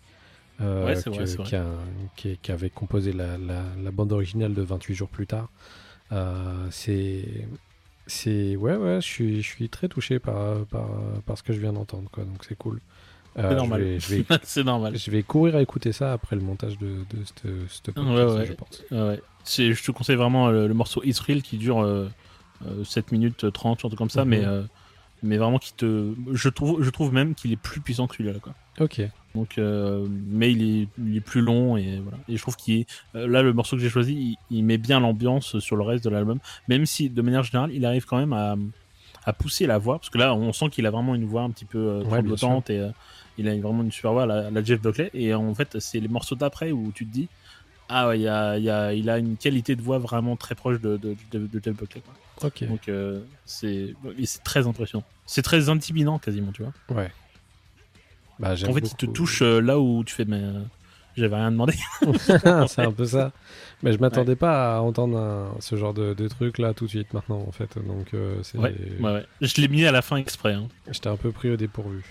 euh, Ouais, que- vrai. qui, a- qui- qui avait composé la, la- la bande originale de 28 jours plus tard. Euh, c'est c'est ouais ouais je suis je suis très touché par, par, par ce que je viens d'entendre quoi donc c'est cool Euh, C'est normal. c'est normal. je vais courir à écouter ça après le montage de, de cette, cette podcast, ouais. je pense. Ouais, je te conseille vraiment le, le morceau It's Real qui dure euh, euh, 7 minutes 30, un truc comme ça, Mhm. mais, euh, mais vraiment qui te. Je trouve, je trouve même qu'il est plus puissant que celui-là. Quoi. Ok. Donc, euh, mais il est, il est plus long et voilà. Et je trouve qu'il est. euh, là, le morceau que j'ai choisi, il, il met bien l'ambiance sur le reste de l'album, même si de manière générale, il arrive quand même à, à pousser la voix, parce que là, on sent qu'il a vraiment une voix un petit peu euh, Ouais, et euh, il a vraiment une super voix, la, la Jeff Buckley. Et en fait, c'est les morceaux d'après où tu te dis, ah ouais, il, y a, il, y a, il a une qualité de voix vraiment très proche de, de, de, de Jeff Buckley. quoi. Ok. Donc, euh, c'est très impressionnant. C'est très intimidant quasiment, tu vois. Ouais. Bah, En fait, il te touche euh, là où tu fais, mais euh, j'avais rien demandé. c'est un peu ça. Mais je m'attendais pas à entendre un- ce genre de, truc là tout de suite maintenant en fait. Donc euh, ouais, ouais. Je l'ai mis à la fin exprès. Hein. J'étais un peu pris au dépourvu.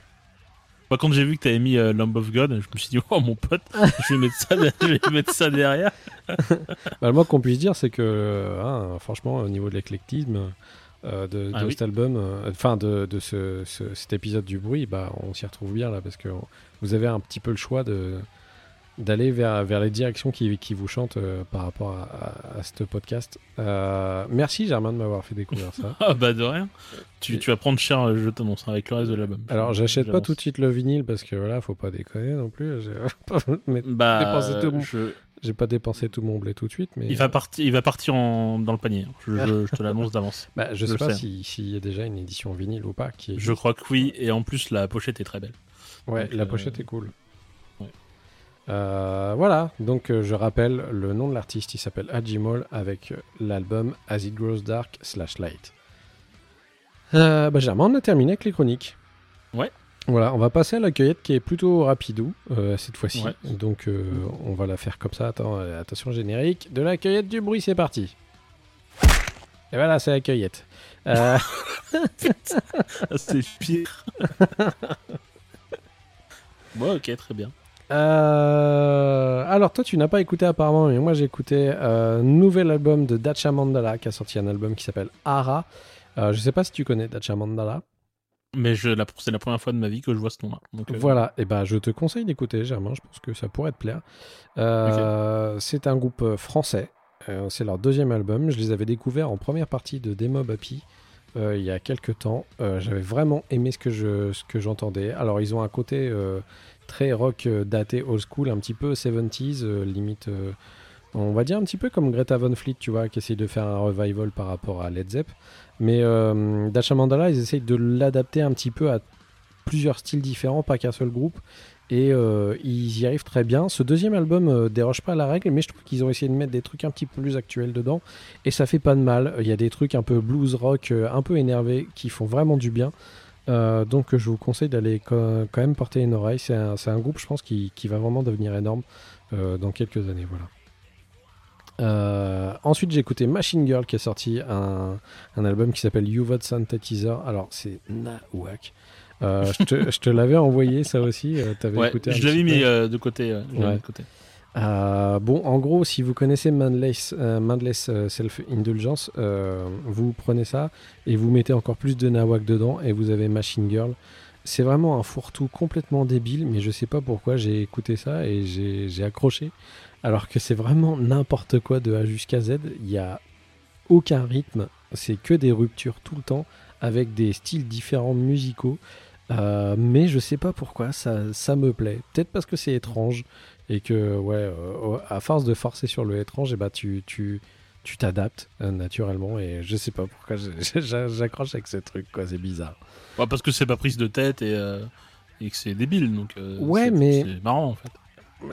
Moi, quand j'ai vu que t'avais mis euh, Lamb of God, je me suis dit, oh mon pote, je vais mettre ça, je vais mettre ça derrière. Bah, moins qu'on puisse dire, c'est que euh, hein, franchement, au niveau de l'éclectisme euh, de, Ah oui. cet album, enfin de, de ce, ce- cet épisode du bruit, bah, on s'y retrouve bien là parce que vous avez un petit peu le choix de d'aller vers, vers les directions qui, qui vous chantent euh, par rapport à, à- à ce podcast. Euh, merci Germain de m'avoir fait découvrir ça. Ah bah de rien. Tu, tu vas prendre cher, euh, je t'annonce, avec le reste de l'album. Alors j'achète pas tout de suite le vinyle parce que voilà, faut pas déconner non plus. J'ai pas Bah, dépensé tout mon- je- j'ai pas dépensé tout mon blé tout de suite, mais il va partir, il va partir en... dans le panier. Je, je- je te l'annonce d'avance. bah, je sais pas si- s'il y a déjà une édition vinyle ou pas. Qui est... Je crois que oui, et en plus la pochette est très belle. Ouais, Donc, la pochette est cool. Euh, voilà, donc euh, je rappelle le nom de l'artiste, il s'appelle Ajimol avec euh, l'album As It Grows Dark slash Light. Euh, bah, Germain, on a terminé avec les chroniques. Ouais. Voilà, on va passer à la cueillette qui est plutôt rapidou euh, cette fois-ci. Ouais. Donc euh, on va la faire comme ça. Attends, attention générique. De la cueillette du bruit, c'est parti. Et voilà, c'est la cueillette. Euh, Ah, C'est pire. bon, ok, très bien. Euh, alors toi tu n'as pas écouté apparemment mais moi j'ai écouté euh, nouvel album de Dacha Mandala qui a sorti un album qui s'appelle Ara. Euh, je sais pas si tu connais Dacha Mandala. Mais je, la- c'est la première fois de ma vie que je vois ce nom-là. Donc, euh, Voilà, et ben je te conseille d'écouter Germain, je pense que ça pourrait te plaire. Euh, C'est un groupe français, c'est leur deuxième album. Je les avais découverts en première partie de Demo Happy euh, il y a quelques temps. J'avais vraiment aimé ce que je ce que j'entendais. Alors ils ont un côté très rock euh, daté old school, un petit peu 70s, euh, limite. euh, on va dire un petit peu comme Greta Van Fleet, tu vois, qui essaye de faire un revival par rapport à Led Zepp. Mais Dacha Mandala, ils essayent de l'adapter un petit peu à plusieurs styles différents, pas qu'un seul groupe. Et ils y arrivent très bien. Ce deuxième album euh, déroge pas à la règle, mais je trouve qu'ils ont essayé de mettre des trucs un petit peu plus actuels dedans. Et ça fait pas de mal. Il y a des trucs un peu blues rock, un peu énervés, qui font vraiment du bien. Euh, donc je vous conseille d'aller quand même porter une oreille. C'est un, groupe, je pense, qui, qui va vraiment devenir énorme euh, dans quelques années. Voilà. Euh, ensuite, j'ai écouté Machine Girl qui a sorti un, un album qui s'appelle You Vote Synthetizer. Alors, c'est nawak. Je te, l'avais envoyé ça aussi. Ouais, écouté je l'avais de côté. Ouais. mis de côté. Euh, bon, en gros, si vous connaissez Mindless, euh, euh, Self-Indulgence, euh, vous prenez ça et vous mettez encore plus de nawak dedans et vous avez Machine Girl. C'est vraiment un fourre-tout complètement débile, mais je sais pas pourquoi j'ai écouté ça et j'ai accroché. Alors que c'est vraiment n'importe quoi de A jusqu'à Z. Il y a aucun rythme, c'est que des ruptures tout le temps avec des styles différents musicaux. Mais je sais pas pourquoi ça, ça me plaît. Peut-être parce que c'est étrange et que ouais, euh, à force de forcer sur le étrange, et bah tu tu tu t'adaptes euh, naturellement et je sais pas pourquoi j'accroche avec ce truc quoi, c'est bizarre. Ouais, parce que c'est pas prise de tête et, euh, et que c'est débile. Donc, Ouais, mais- C'est marrant en fait.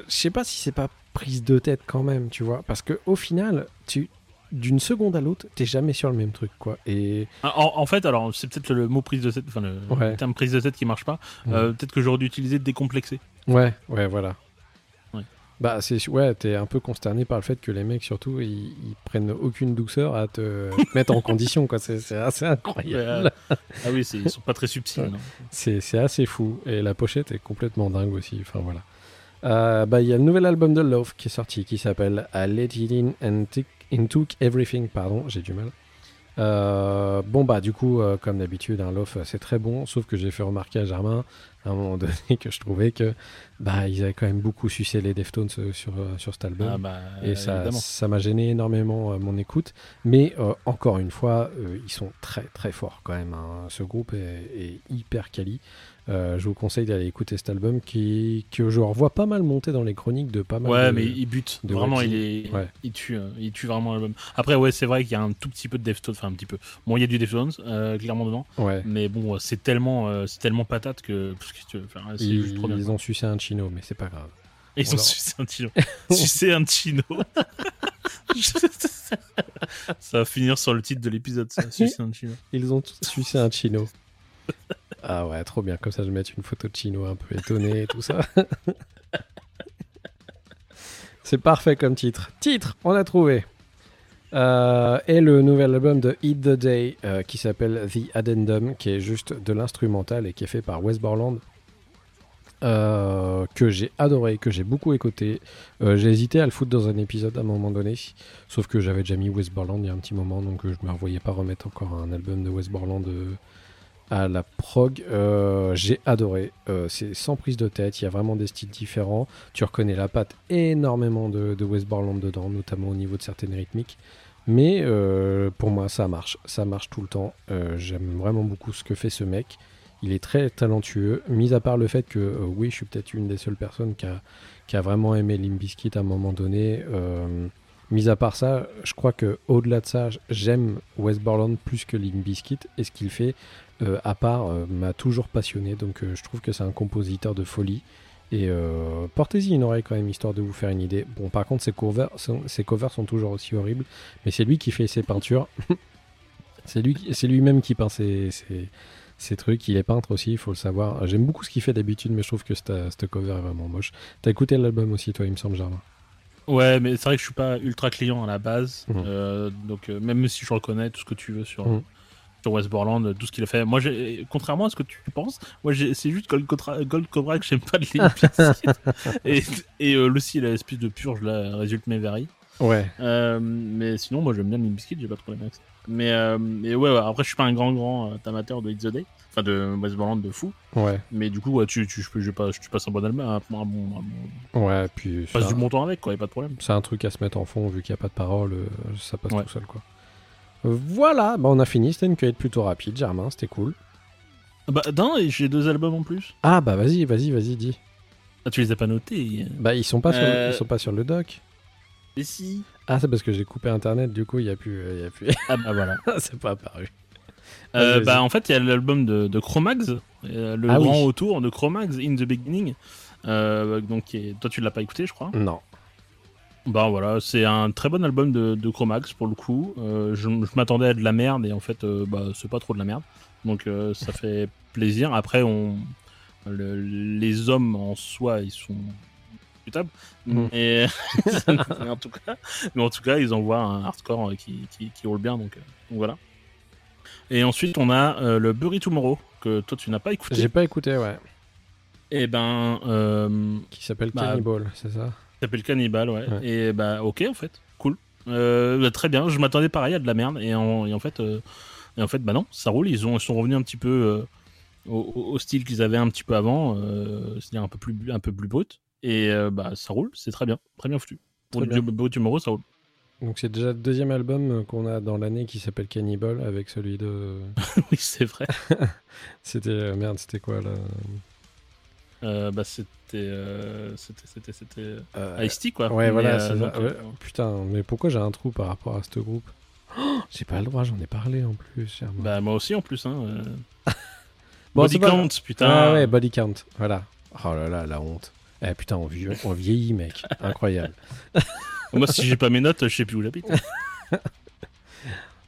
Je sais pas si c'est pas prise de tête quand même, tu vois, parce que au final, tu d'une seconde à l'autre, t'es jamais sur le même truc quoi. Et Ah, En, en fait, alors c'est peut-être le mot prise de tête, enfin le, Ouais. terme prise de tête qui marche pas. Ouais. Euh, peut-être que j'aurais dû utiliser décomplexé. Ouais, ouais, voilà. Bah, c'est ouais, t'es un peu consterné par le fait que les mecs, surtout, ils, ils prennent aucune douceur à te mettre en condition, quoi. C'est assez incroyable. ah oui, ils sont pas très subtils. Ouais. C'est assez fou. Et la pochette est complètement dingue aussi. Enfin, voilà. Euh, bah, il y a le nouvel album de Love qui est sorti, qui s'appelle I Let It In and Took Everything. Pardon, j'ai du mal. Euh, bon bah du coup euh, comme d'habitude un Love euh, c'est très bon sauf que j'ai fait remarquer à Germain à un moment donné que je trouvais que bah ils avaient quand même beaucoup sucé les Deftones euh, sur, sur cet album. Ah bah, et ça m'a gêné énormément euh, mon écoute. Mais encore une fois ils sont très très forts quand même hein. ce groupe est, est hyper quali je vous conseille d'aller écouter cet album qui que je revois pas mal monter dans les chroniques de pas mal Ouais, de- mais il bute. de Vraiment, il est, Ouais. il tue, euh, il tue vraiment l'album. Après, ouais, c'est vrai qu'il y a un tout petit peu de Deftones, enfin un petit peu. Bon, il y a du Deftones, euh, clairement dedans. Ouais. Mais bon, euh, c'est tellement, euh, c'est tellement patate que, c'est ils, juste trop bien. ils ont sucé un chino mais c'est pas grave Et ils ont sucé un chino. sucé un chino. ça va finir sur le titre de l'épisode, ça. Sucé un chino. Ils ont sucé un chino. Ah ouais, trop bien. Comme ça, je vais mettre une photo de chino un peu étonné et tout ça. C'est parfait comme titre. Titre, on a trouvé. Euh, et le nouvel album de Eat the Day euh, qui s'appelle The Addendum, qui est juste de l'instrumental et qui est fait par Wes Borland. euh, que j'ai adoré, que j'ai beaucoup écouté. J'ai hésité à le foutre dans un épisode à un moment donné, sauf que j'avais déjà mis Wes Borland il y a un petit moment, donc je me revoyais pas remettre encore un album de Wes Borland à la prog. Euh, j'ai adoré. Euh, c'est sans prise de tête, il y a vraiment des styles différents. Tu reconnais la patte énormément de, de Wes Borland dedans, notamment au niveau de certaines rythmiques. Mais euh, pour moi, ça marche. Ça marche tout le temps. J'aime vraiment beaucoup ce que fait ce mec. Il est très talentueux, mis à part le fait que, oui, je suis peut-être une des seules personnes qui a, qui a vraiment aimé Limp Bizkit à un moment donné. Mis à part ça, je crois que au-delà de ça, j'aime Wes Borland plus que Limp Bizkit. Et ce qu'il fait, euh, à part, euh, m'a toujours passionné. Donc euh, je trouve que c'est un compositeur de folie. Et portez-y une oreille quand même, histoire de vous faire une idée. Bon, par contre, ses covers, sont- ses sont toujours aussi horribles. Mais c'est lui qui fait ses peintures. c'est lui-même qui peint ses, trucs. Il est peintre aussi, il faut le savoir. J'aime beaucoup ce qu'il fait d'habitude, mais je trouve que cette cover est vraiment moche. T'as écouté l'album aussi, toi, il me semble, Germain? Ouais, mais c'est vrai que je suis pas ultra client à la base. Mhm. Euh, donc, euh, même si je reconnais tout ce que tu veux sur, Mhm. sur West Borland, tout ce qu'il a fait. Moi, contrairement à ce que tu penses, moi, c'est juste Gold Cobra, Gold Cobra que j'aime pas de Bizkit. Et, et euh, le style, l'espèce de purge, là, résulte mes varies. Ouais. Euh, mais sinon, moi, j'aime bien Limp Bizkit, j'ai pas de problème avec ça. Mais, euh, mais ouais, ouais, après, je suis pas un grand, grand euh, amateur de It's the Day. Enfin, de West Borland de fou. Ouais. Mais du coup, ouais, tu, tu, je, je, passe, tu passes un bon album, un, bon, un bon- Ouais, puis. tu passes du bon temps avec, quoi, y a pas de problème. C'est un truc à se mettre en fond, vu qu'il n'y a pas de parole, euh, ça passe Ouais. tout seul, quoi. Voilà, bah on a fini. C'était une cueillette plutôt rapide, Germain, c'était cool. Bah, non, et j'ai deux albums en plus. Ah bah vas-y, vas-y, vas-y, dis. Ah, tu les as pas notés Bah ils sont pas, sur, ils sont pas sur le doc. Mais si. Ah c'est parce que j'ai coupé internet, du coup il y a plus, euh, il y a plus. Ah bah voilà. c'est pas apparu. Euh, bah en fait, il y a l'album de, de Chromags, euh, le Ah grand oui. autour de Chromags, In the Beginning. Euh, donc, toi, tu l'as pas écouté, je crois. Non. Bah voilà, c'est un très bon album de, de Chromax pour le coup. Je je m'attendais à de la merde et en fait, bah, c'est pas trop de la merde. Donc ça fait plaisir. Après, on, le- les hommes en soi, ils sont discutables. Mhm. Mais, mais en tout cas, mais en tout cas, ils envoient un hardcore euh, qui, qui, qui roule bien. Donc, euh, donc voilà. Et ensuite, on a euh, le Bury Tomorrow que toi tu n'as pas écouté. J'ai pas écouté, ouais. Et ben, euh, Qui s'appelle Bah, Cannibal, c'est ça? s'appelle Cannibal, ouais. Ouais. Et bah, ok, en fait, cool. Euh, bah, très bien, je m'attendais pareil à de la merde. Et en, et en fait, et en fait bah non, ça roule. Ils, ont, ils sont revenus un petit peu euh, au, au- au style qu'ils avaient un petit peu avant, euh, c'est-à-dire un peu plus, un peu plus brut. Et euh, bah, ça roule, c'est très bien, très bien foutu. Pour bien. Bury Tomorrow, ça roule. Donc c'est déjà le deuxième album euh, qu'on a dans l'année qui s'appelle Cannibal avec celui de... oui, c'est vrai. C'était... euh, Merde, c'était quoi là? Euh, bah, c'était. euh, c'était. C'était. C'était. Euh, Ice-T, quoi. Ouais, Mais, voilà, c'est donc, ça. Ouais, Putain, mais pourquoi j'ai un trou par rapport à ce groupe? Oh, J'ai pas le droit, j'en ai parlé en plus. Bah, moi aussi, en plus. Hein. Bon, Body pas- count, putain. Ah ouais, body count, voilà. Oh là là, la honte. Eh putain, on, vie- on vieillit, mec. Incroyable. Moi, si j'ai pas mes notes, je sais plus où j'habite.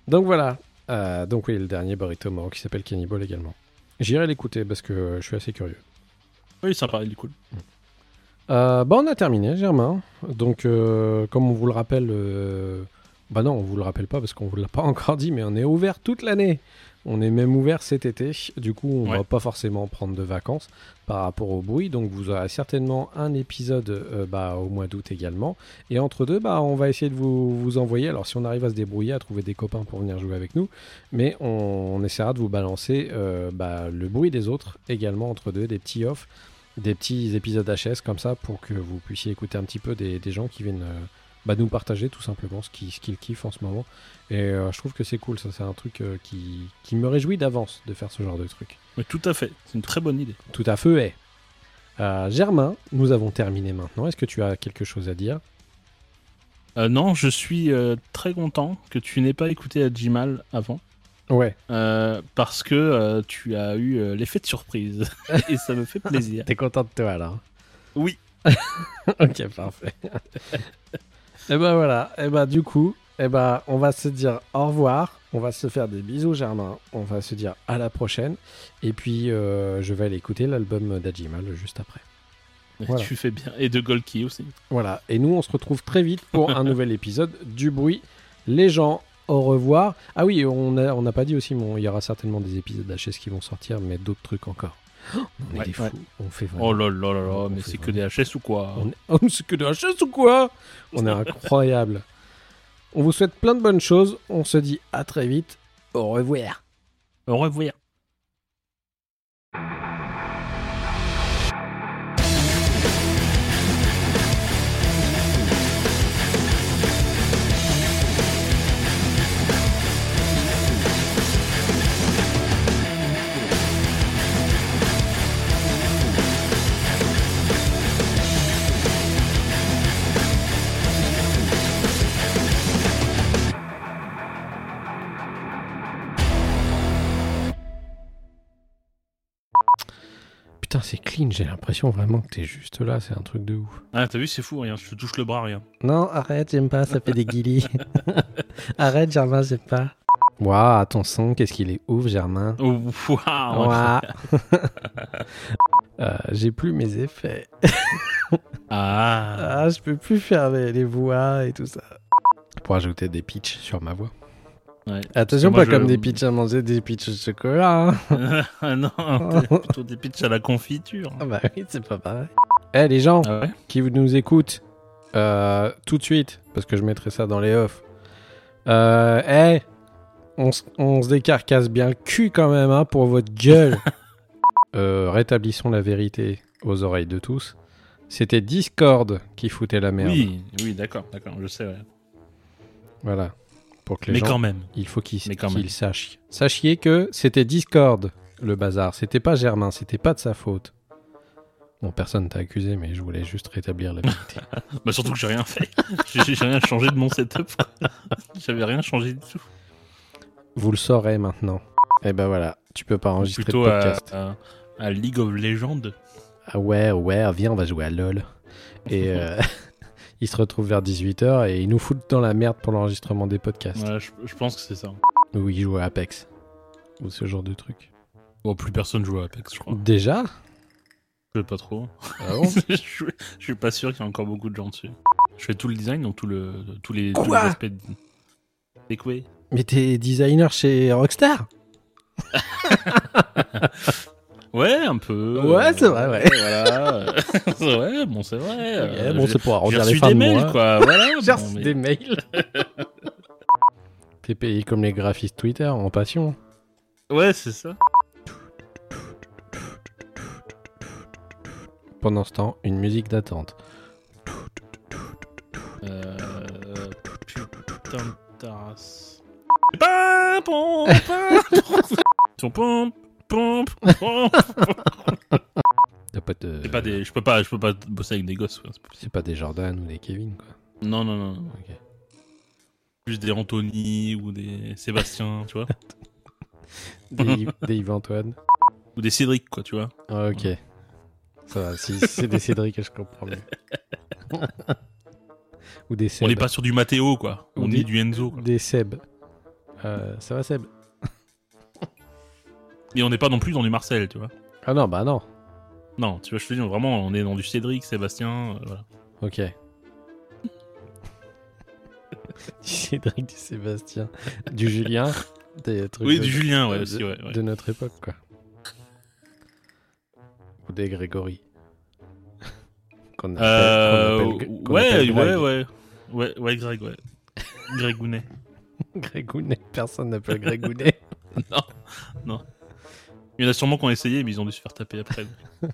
Donc voilà. Euh, donc oui, le dernier Moro qui s'appelle Cannibal également. J'irai l'écouter parce que je suis assez curieux. Oui, sympa, il est cool. Euh, bah on a terminé, Germain. Donc euh, comme on vous le rappelle, euh, bah non, on vous le rappelle pas parce qu'on vous l'a pas encore dit, mais on est ouvert toute l'année. On est même ouvert cet été. Du coup, on Ouais. va pas forcément prendre de vacances par rapport au bruit. Donc vous aurez certainement un épisode euh, bah, au mois d'août également. Et entre deux, bah, on va essayer de vous, vous envoyer. Alors si on arrive à se débrouiller, à trouver des copains pour venir jouer avec nous, mais on, on essaiera de vous balancer euh, bah, le bruit des autres également entre deux, des petits offs des petits épisodes HS comme ça pour que vous puissiez écouter un petit peu des, des gens qui viennent euh, bah, nous partager tout simplement ce qu'ils kiffent en ce moment. Et euh, je trouve que c'est cool, ça c'est un truc euh, qui, qui me réjouit d'avance de faire ce genre de truc. Mais tout à fait, c'est une très bonne idée. Tout à fait. Euh, Germain, nous avons terminé maintenant. Est-ce que tu as quelque chose à dire? Non, je suis très content que tu n'aies pas écouté Ajimal avant. Ouais. parce que tu as eu l'effet de surprise. Et ça me fait plaisir. T'es content de toi là Oui. ok, parfait. et ben voilà. Et ben du coup, et ben on va se dire au revoir. On va se faire des bisous, Germain. On va se dire à la prochaine. Et puis euh, je vais aller écouter l'album d'Ajimal juste après. Voilà. Tu fais bien. Et de Golki aussi. Voilà. Et nous, on se retrouve très vite pour un nouvel épisode du bruit. Les gens, au revoir. Ah oui, on n'a on n'a pas dit aussi, mais il y aura certainement des épisodes d'HS qui vont sortir, mais d'autres trucs encore. Oh, on est Ouais, des fous. On fait vraiment. Oh là là là là, mais c'est que des HS ou quoi On est... Oh, c'est que de la chasse ou quoi On est incroyable. On vous souhaite plein de bonnes choses. On se dit à très vite. Au revoir. Au revoir. C'est clean. J'ai l'impression vraiment que t'es juste là. C'est un truc de ouf. Ah, t'as vu, c'est fou, rien. Je te touche le bras, rien. Non, arrête, j'aime pas. Ça fait des guilis. arrête, Germain, j'aime pas. Waouh, ton son, qu'est-ce qu'il est ouf, Germain. Oh, waouh. Ouah. Euh, J'ai plus mes effets. Ah. Ah, je peux plus faire les, les voix et tout ça. Pour ajouter des pitchs sur ma voix. Ouais. Attention, pas comme je- des pitchs à manger, des pitchs de chocolat. hein. ah non, plutôt des pitchs à la confiture. Ah bah oui, c'est pas pareil. Eh les gens Ah ouais qui nous écoutent, euh, tout de suite, parce que je mettrai ça dans les offs. Euh, eh, on, se décarcasse bien le cul quand même hein, pour votre gueule. Euh, rétablissons la vérité aux oreilles de tous. C'était Discord qui foutait la merde. Oui, oui, d'accord, d'accord, je sais, ouais. Voilà. Pour que les Mais gens, quand même. il faut qu'ils même. sachent. Sachiez que c'était Discord le bazar. C'était pas Germain, c'était pas de sa faute. Bon, personne t'a accusé, mais je voulais juste rétablir la vérité. Bah surtout que j'ai rien fait. J'ai rien changé de mon setup. J'avais rien changé du tout. Vous le saurez maintenant. Et ben voilà, tu peux pas enregistrer Plutôt de à, podcast. à- à League of Legends. Ah ouais, ouais, viens, on va jouer à LoL. Et euh, il se retrouve vers 18h et il nous fout dans la merde pour l'enregistrement des podcasts. Ouais, je, je pense que c'est ça. Où il joue à Apex. ou ce genre de truc. Bon, plus personne joue à Apex, je crois. Déjà Je sais pas trop. Ah bon je, suis- je suis pas sûr qu'il y ait encore beaucoup de gens dessus. Je fais tout le design, donc tout le, tous les, tous les Quoi aspects. de- Mais t'es designer chez Rockstar? Ouais, un peu. Ouais, c'est vrai, ouais. Voilà. c'est vrai, bon, c'est vrai. Euh, bon, j'ai- c'est pour arrondir les fins des de mails, mois. quoi. Voilà. J'ai bon, reçu mais- des mails. T'es payé comme les graphistes Twitter en passion. Ouais, c'est ça. Pendant ce temps, une musique d'attente. Euh... Putain de tasse. Pam, pam, pom, pom. Y'a pas de... C'est pas des, je peux pas, je peux pas bosser avec des gosses. c'est pas des Jordan ou des Kevin, quoi. Non, non, non. non. Ok. Juste des Anthony ou des Sébastien, tu vois. Des, des Yves-Antoine. Ou des Cédric, quoi, tu vois. Ah, ok. Ça va, si c'est des Cédric, je comprends mieux. ou des Seb. On n'est pas sur du Matteo, quoi. Ou On des- est du Enzo. quoi. Des Seb. Euh, ça va, Seb? Et on n'est pas non plus dans du Marcel, tu vois. Ah non, bah non. Non, tu vois, je te dis, vraiment, on est dans du Cédric, Sébastien, euh, voilà. Ok. du Cédric, du Sébastien, du Julien, des trucs Oui, de- du Julien, ouais, de- aussi, ouais, ouais. de notre époque, quoi. Ou des Grégory. qu'on appelle, Euh, appelle- ouais, appelle ouais, ouais. Ouais, ouais, Greg, ouais. Greg Gounet. Grégounet, personne n'appelle Grégounet. non, non. Il y en a sûrement qui ont essayé, mais ils ont dû se faire taper après.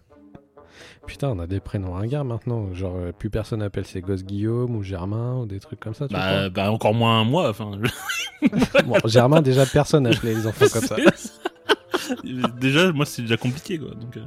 Putain, on a des prénoms ringards maintenant. Genre, euh, plus personne appelle ses gosses Guillaume ou Germain ou des trucs comme ça. Tu bah, bah, encore moins moi, enfin. bon, Germain, déjà, personne n'appelait les enfants comme ça. déjà, moi, c'est déjà compliqué, quoi. Donc, euh.